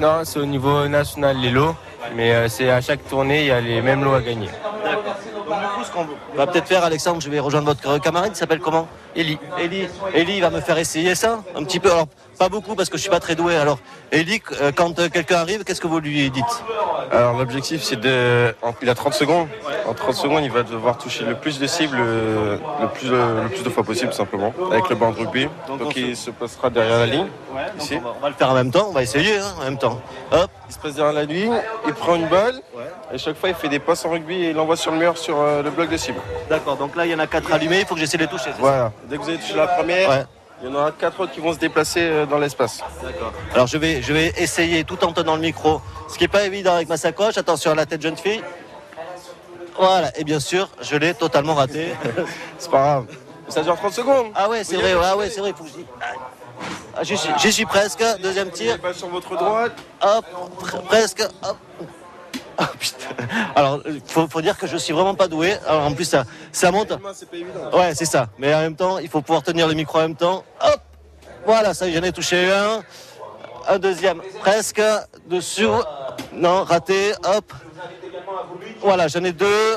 Non, c'est au niveau national les lots, mais euh, c'est à chaque tournée, il y a les mêmes lots à gagner. D'accord. Donc du coup, ce qu'on va peut-être faire, Alexandre, je vais rejoindre votre camarade, il s'appelle comment? Eli. Eli. Eli il va me faire essayer ça un petit peu. Alors, pas beaucoup parce que je suis pas très doué. Alors, Eli, euh, quand euh, quelqu'un arrive, qu'est-ce que vous lui dites? Alors l'objectif c'est de... Il a 30 secondes. En 30 secondes il va devoir toucher le plus de cibles euh, le plus, euh, le plus de fois possible simplement avec le banc de rugby. Donc, il se placera derrière la ligne. ici. on, va, on va le faire en même temps, on va essayer hein, en même temps. Hop. Il se place derrière la ligne, il prend une balle et chaque fois il fait des passes en rugby et il l'envoie sur le mur sur euh, le bloc de cible. D'accord, donc là il y en a quatre allumés, il faut que j'essaie de les toucher. Voilà. Dès que vous avez touché la première, Ouais. il y en aura quatre autres qui vont se déplacer euh, dans l'espace. D'accord. Alors je vais, je vais essayer tout en tenant le micro, ce qui n'est pas évident avec ma sacoche. Attention à la tête jeune fille. Voilà, et bien sûr, je l'ai totalement raté. C'est pas grave. Ça dure 30 secondes. Ah ouais, c'est vrai, ah ouais, c'est vrai, faut que je dise. J'y suis, j'y suis presque, deuxième tir. Balle sur votre droite. Hop, pr- presque, hop. Ah, putain. Alors, il faut, faut dire que je suis vraiment pas doué. Alors, en plus, ça, ça monte. Pas. Ouais, c'est ça. Mais en même temps, il faut pouvoir tenir le micro en même temps. Hop Voilà, ça y est, j'en ai touché un. Un deuxième, presque. Dessous. Non, raté. Hop. Voilà, j'en ai deux.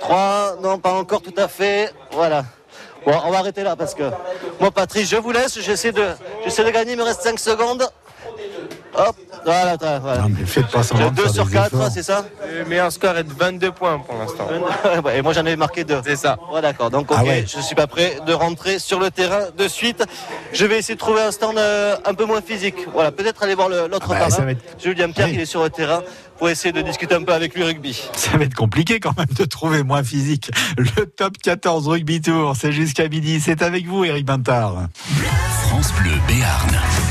Trois. Non, pas encore tout à fait. Voilà. Bon, on va arrêter là parce que. Moi, Patrice, je vous laisse. J'essaie de, j'essaie de gagner. Il me reste 5 secondes. Hop. Voilà, voilà. Non, mais faites pas semblant J'ai de deux faire sur des 4, efforts. c'est ça Le meilleur score est de 22 points pour l'instant. Et moi j'en ai marqué deux. C'est ça. Ouais, d'accord. Donc ok, Ah ouais. je suis pas prêt de rentrer sur le terrain de suite. Je vais essayer de trouver un stand euh, un peu moins physique. Voilà, peut-être aller voir l'autre Ah bah, être- Julien Pierre, Oui. il est sur le terrain pour essayer de discuter un peu avec lui rugby. Ça va être compliqué quand même de trouver moins physique. Le top 14 rugby tour, c'est jusqu'à midi. C'est avec vous, Eric Bintard. France Bleu Béarn.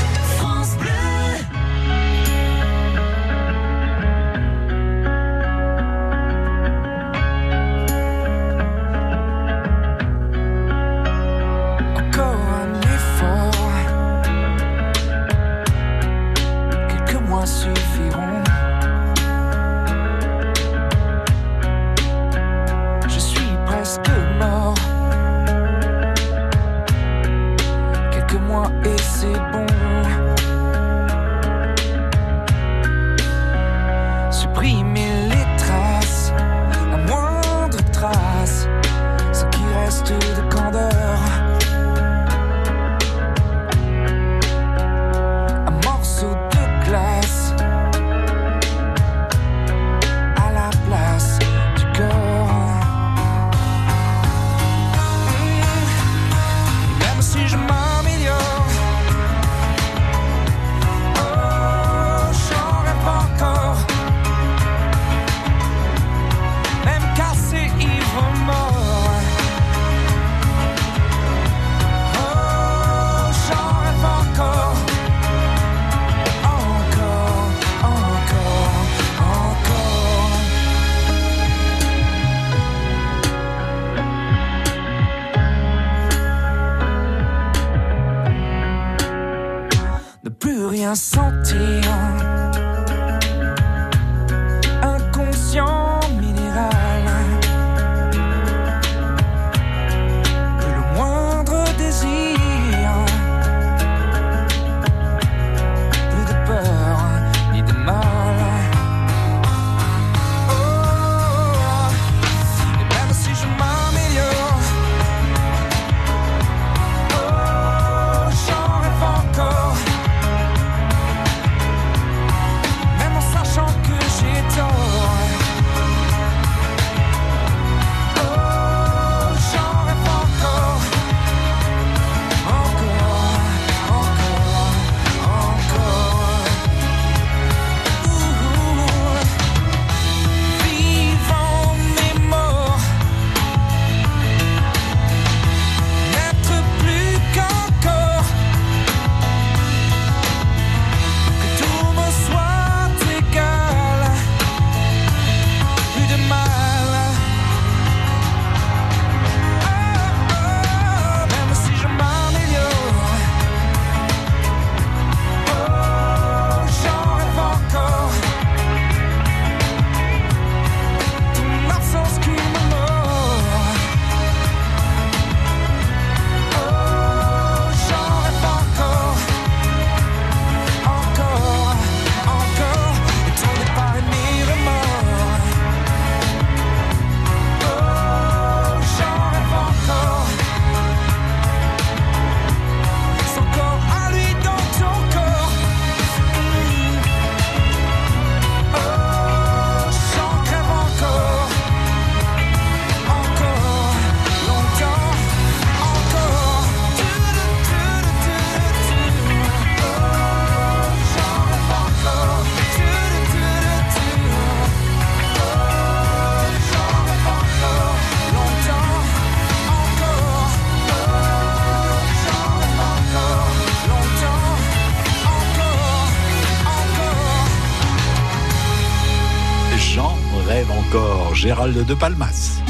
Gérald de Palmas.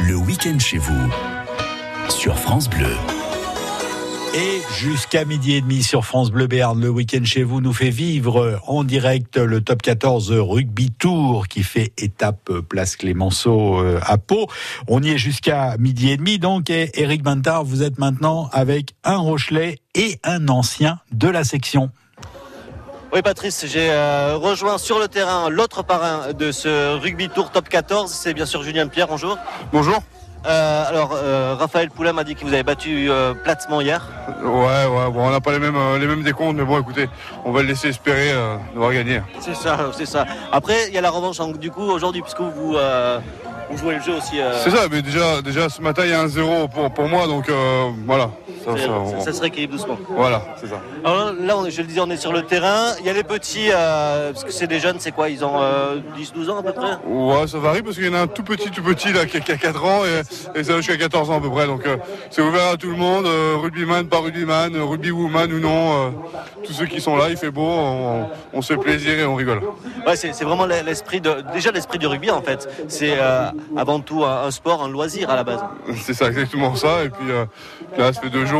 Le week-end chez vous sur France Bleu. Et jusqu'à midi et demi sur France Bleu Béarn, le week-end chez vous nous fait vivre en direct le top 14 rugby tour qui fait étape place Clémenceau euh, à Pau. On y est jusqu'à midi et demi donc. Et Eric Bintard, vous êtes maintenant avec un Rochelet et un ancien de la section. Oui Patrice, j'ai euh, rejoint sur le terrain l'autre parrain de ce rugby tour top 14, c'est bien sûr Julien Pierre, bonjour. Bonjour. Euh, alors euh, Raphaël Poulain m'a dit que vous avez battu euh, platement hier. Ouais, ouais, bon, on n'a pas les mêmes, les mêmes décomptes, mais bon, écoutez, on va le laisser espérer devoir gagner. C'est ça, c'est ça. Après, il y a la revanche donc, du coup aujourd'hui puisque vous, vous jouez le jeu aussi. C'est ça, mais déjà, déjà ce matin, il y a un 0 pour, pour moi, donc voilà. Ça, ça, on- ça se rééquilibre doucement. Voilà, c'est ça. Alors là, on je le disais, on est sur le terrain. Il y a les petits, euh, parce que c'est des jeunes, c'est quoi? Ils ont euh, 10-12 ans à peu près? Ouais, ça varie parce qu'il y en a un tout petit, tout petit là qui a, qui a 4 ans et, et ça va jusqu'à 14 ans à peu près. Donc euh, c'est ouvert à tout le monde, euh, rugbyman, pas rugbyman, euh, rugby woman ou non. euh, tous ceux qui sont là, il fait beau, on, on se fait plaisir et on rigole. Ouais, c'est c'est vraiment l'esprit de, déjà l'esprit du rugby en fait. C'est euh, avant tout un, un sport, un loisir à la base. C'est ça, exactement ça. Et puis euh, là, ça fait deux jours,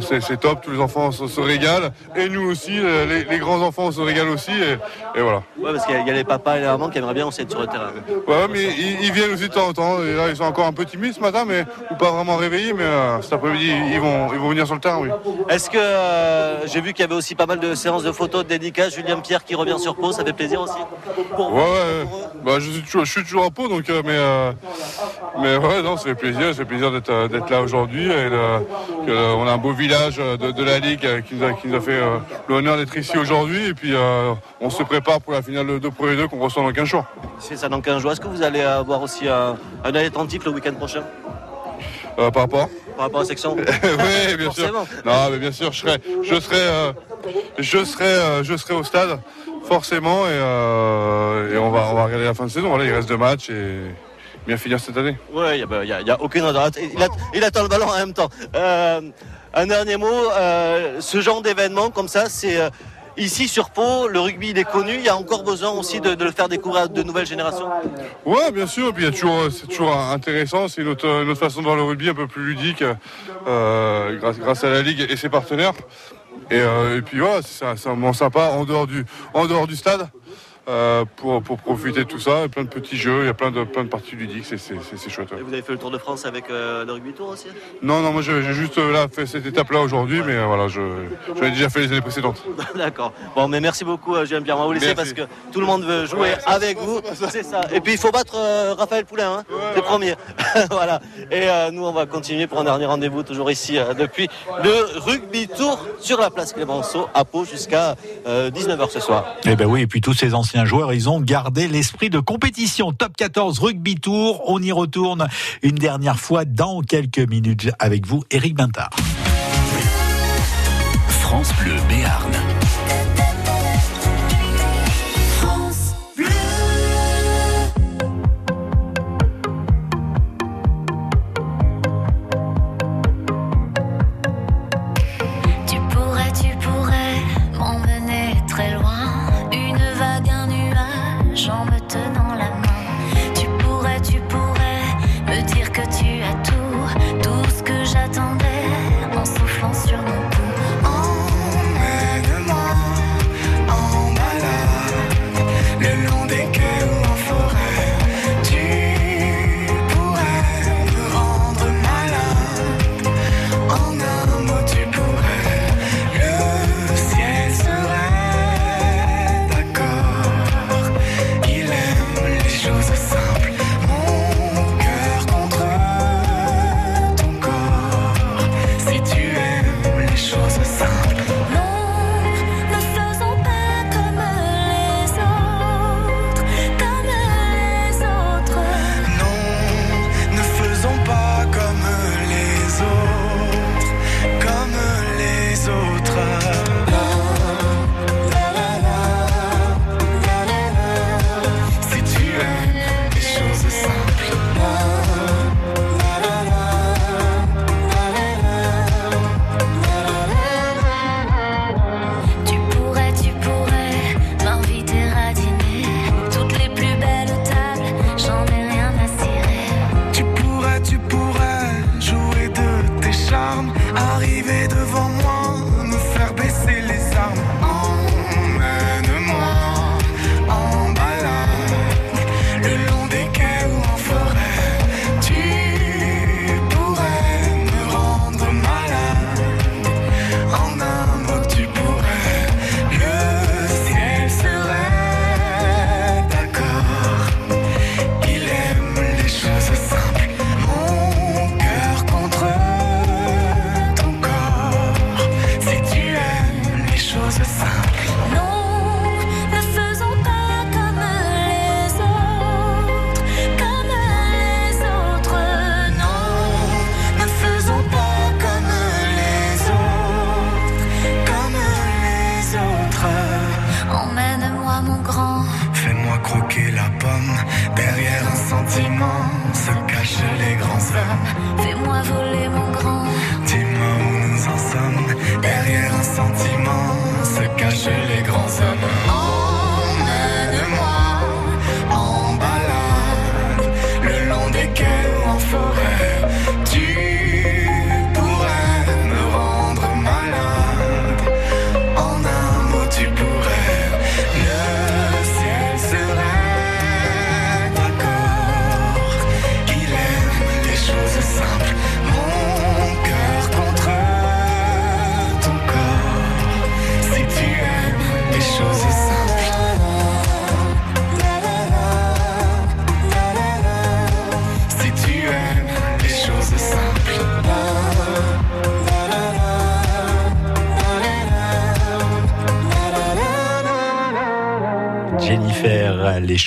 c'est top, tous les enfants se, se régalent. Et nous aussi, euh, les, les grands enfants se régalent aussi. Et, et voilà. Ouais, parce qu'il y, a- il y a les papas et les mamans qui aimeraient bien aussi être sur le terrain. Ouais, mais ils, ils viennent aussi de temps en temps. Et là, ils sont encore un peu timides ce matin, mais ou pas vraiment réveillés. Mais euh, cet après-midi, ils vont, ils vont venir sur le terrain, oui. Est-ce que euh, j'ai vu qu'il y avait aussi pas mal de séances de photos, de dédicaces, Julien Pierre qui revient sur Pau, ça fait plaisir aussi. Pour Ouais. Bah, je, suis toujours, je suis toujours à Pau, donc, euh, mais, mais ouais, non, ça fait plaisir. Ça fait plaisir d'être, là aujourd'hui. Et euh, on a un beau village euh, de, de la Ligue euh, qui nous a, qui nous a fait euh, l'honneur d'être ici aujourd'hui. Et puis, euh, on se prépare pour la finale de 2 Pro et 2 qu'on reçoit dans 15 jours. C'est ça dans 15 jours. Est-ce que vous allez avoir aussi un, un attentif le week-end prochain? Par rapport? Par rapport à la section Oui, bien sûr. Non, mais bien sûr, je serai, je serai, je serai, je serai au stade, forcément, et, et on va, on va regarder la fin de saison. Voilà, il reste deux matchs et bien finir cette année. Ouais, il n'y a, y a aucune raison. Il, a- il attend le ballon en même temps. Euh, un dernier mot, euh, ce genre d'événement comme ça, c'est euh, ici sur Pau, le rugby il est connu, il y a encore besoin aussi de, de le faire découvrir à de nouvelles générations. Ouais, bien sûr. Et puis c'est toujours intéressant. C'est une autre, une autre façon de voir le rugby un peu plus ludique, grâce, grâce à la ligue et ses partenaires. Et, euh, et puis voilà, c'est un, c'est un moment sympa en dehors du, en dehors du stade. Euh, pour, pour profiter de tout ça, et plein de petits jeux, il y a plein de, plein de parties ludiques, c'est, c'est, chouette. ouais. Et vous avez fait le Tour de France avec euh, le rugby tour aussi? Non, non, moi j'ai juste euh, là fait cette étape-là aujourd'hui, mais voilà, je, je l'ai déjà fait les années précédentes. D'accord. Bon, mais merci beaucoup, Julien Pierre. On va vous laisser Merci. parce que tout le monde veut jouer avec vous. C'est ça. Et puis il faut battre euh, Raphaël Poulain, hein. c'est premier. voilà. Et euh, nous, on va continuer pour un dernier rendez-vous, toujours ici, euh, depuis le rugby tour sur la place Clémenceau à Pau jusqu'à 19h ce soir. Eh ben oui, et puis tous ces anciens joueurs, ils ont gardé l'esprit de compétition. Top 14 rugby tour, on y retourne une dernière fois dans quelques minutes avec vous, Eric Bintard. France Bleu Béarn.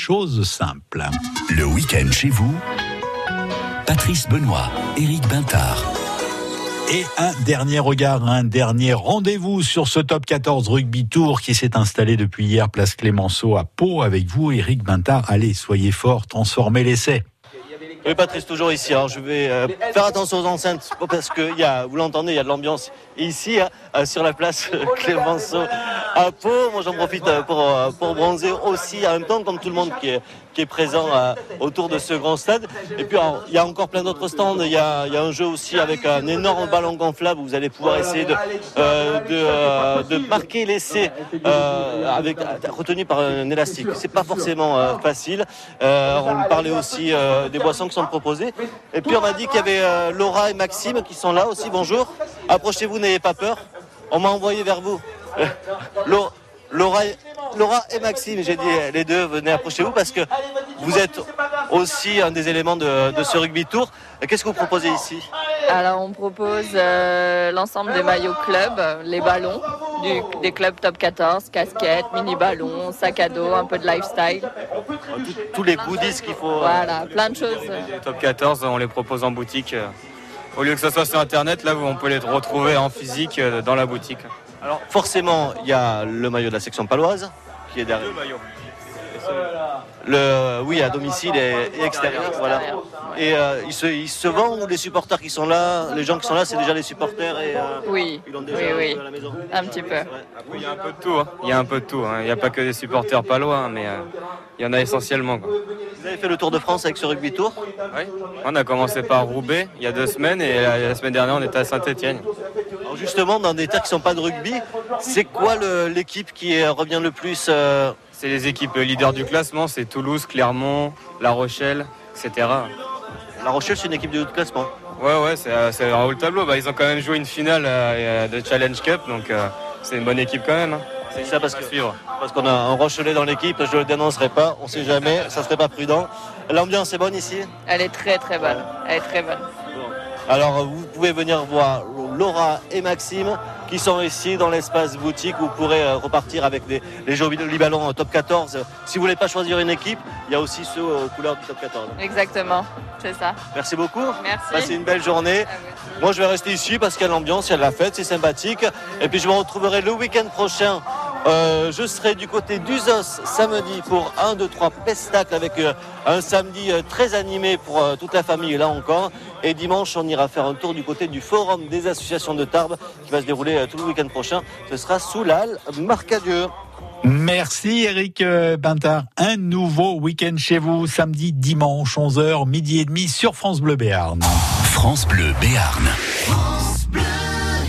Choses simples. Le week-end chez vous, Patrice Benoît, Éric Bintard. Et un dernier regard, un dernier rendez-vous sur ce top 14 rugby tour qui s'est installé depuis hier place Clémenceau à Pau avec vous, Éric Bintard. Allez, soyez fort, transformez l'essai. Oui, Patrice, toujours ici. Alors, je vais euh, faire attention aux enceintes parce que, y vous l'entendez, il y a de l'ambiance ici, hein, euh, sur la place euh, Clémenceau à Pau. Moi, j'en profite euh, pour, euh, pour bronzer aussi en même temps, comme tout le monde qui est, présent euh, autour de ce grand stade. Et puis, il y a encore plein d'autres stands. Il y a, un jeu aussi avec un énorme ballon gonflable où vous allez pouvoir essayer de, marquer l'essai retenu par un élastique. C'est pas forcément facile. On parlait aussi des boissons qui sont proposées. Et puis on m'a dit qu'il y avait Laura et Maxime qui sont là aussi. Bonjour. Approchez-vous, n'ayez pas peur. On m'a envoyé vers vous. Laura- Laura, et- Maxime, j'ai dit les deux, venez approchez-vous parce que vous êtes aussi un des éléments de, de ce rugby tour. Qu'est-ce que vous proposez ici? Alors on propose euh, l'ensemble des maillots club, les ballons du- des clubs top 14, casquettes, mini ballons, sac à dos, un peu de lifestyle. Tous les goodies qu'il faut. euh, Voilà, plein de choses. Les top 14, on les propose en boutique. Au lieu que ça soit sur internet, là on peut les retrouver en physique euh, dans la boutique. Alors forcément, il y a le maillot de la section paloise qui est derrière. Le, oui, à domicile et, et extérieur, voilà. Et euh, il, se, il se vend ou les supporters qui sont là, les gens qui sont là, c'est déjà les supporters et euh, Oui, ils l'ont déjà oui, oui, à la maison. un petit peu. Il y a un peu de tout. hein. Il y a un peu de tout. hein. Il n'y a pas que des supporters palois, hein, mais euh, il y en a essentiellement. quoi. Vous avez fait le Tour de France avec ce rugby tour? Oui. On a commencé par Roubaix il y a deux semaines et la, la semaine dernière on était à Saint-Etienne. Alors justement, dans des terres qui ne sont pas de rugby, c'est quoi l'équipe qui euh, revient le plus euh, C'est les équipes leaders du classement, c'est Toulouse, Clermont, La Rochelle, etc. La Rochelle, c'est une équipe de haut de classement. Ouais, ouais, c'est euh, c'est en haut le tableau. Bah, ils ont quand même joué une finale euh, de Challenge Cup, donc euh, c'est une bonne équipe quand même. hein. C'est ça parce que suivre. parce qu'on a un Rochelet dans l'équipe, je ne le dénoncerai pas, on ne sait jamais, ça serait pas prudent. L'ambiance est bonne ici? Elle est très très bonne. Elle est très bonne. Alors vous pouvez venir voir Laura et Maxime qui sont ici dans l'espace boutique où vous pourrez euh, repartir avec des, les jeux en top 14. Si vous voulez pas choisir une équipe, il y a aussi ceux aux couleurs du top 14. Exactement, c'est ça. Merci beaucoup. Merci. Passez une belle journée. Moi, je vais rester ici parce qu'il y a l'ambiance, il y a la fête, c'est sympathique. Et puis, je me retrouverai le week-end prochain. Euh, je serai du côté d'Uzos samedi pour un, deux, trois pestacles avec euh, un samedi euh, très animé pour toute la famille là encore. Et dimanche, on ira faire un tour du côté du Forum des associations de Tarbes qui va se dérouler tout le week-end prochain. Ce sera sous la halle Marcadieu. Merci Eric Bintard. Un nouveau week-end chez vous, samedi, dimanche, 11h, midi et demi sur France Bleu Béarn. France Bleu Béarn.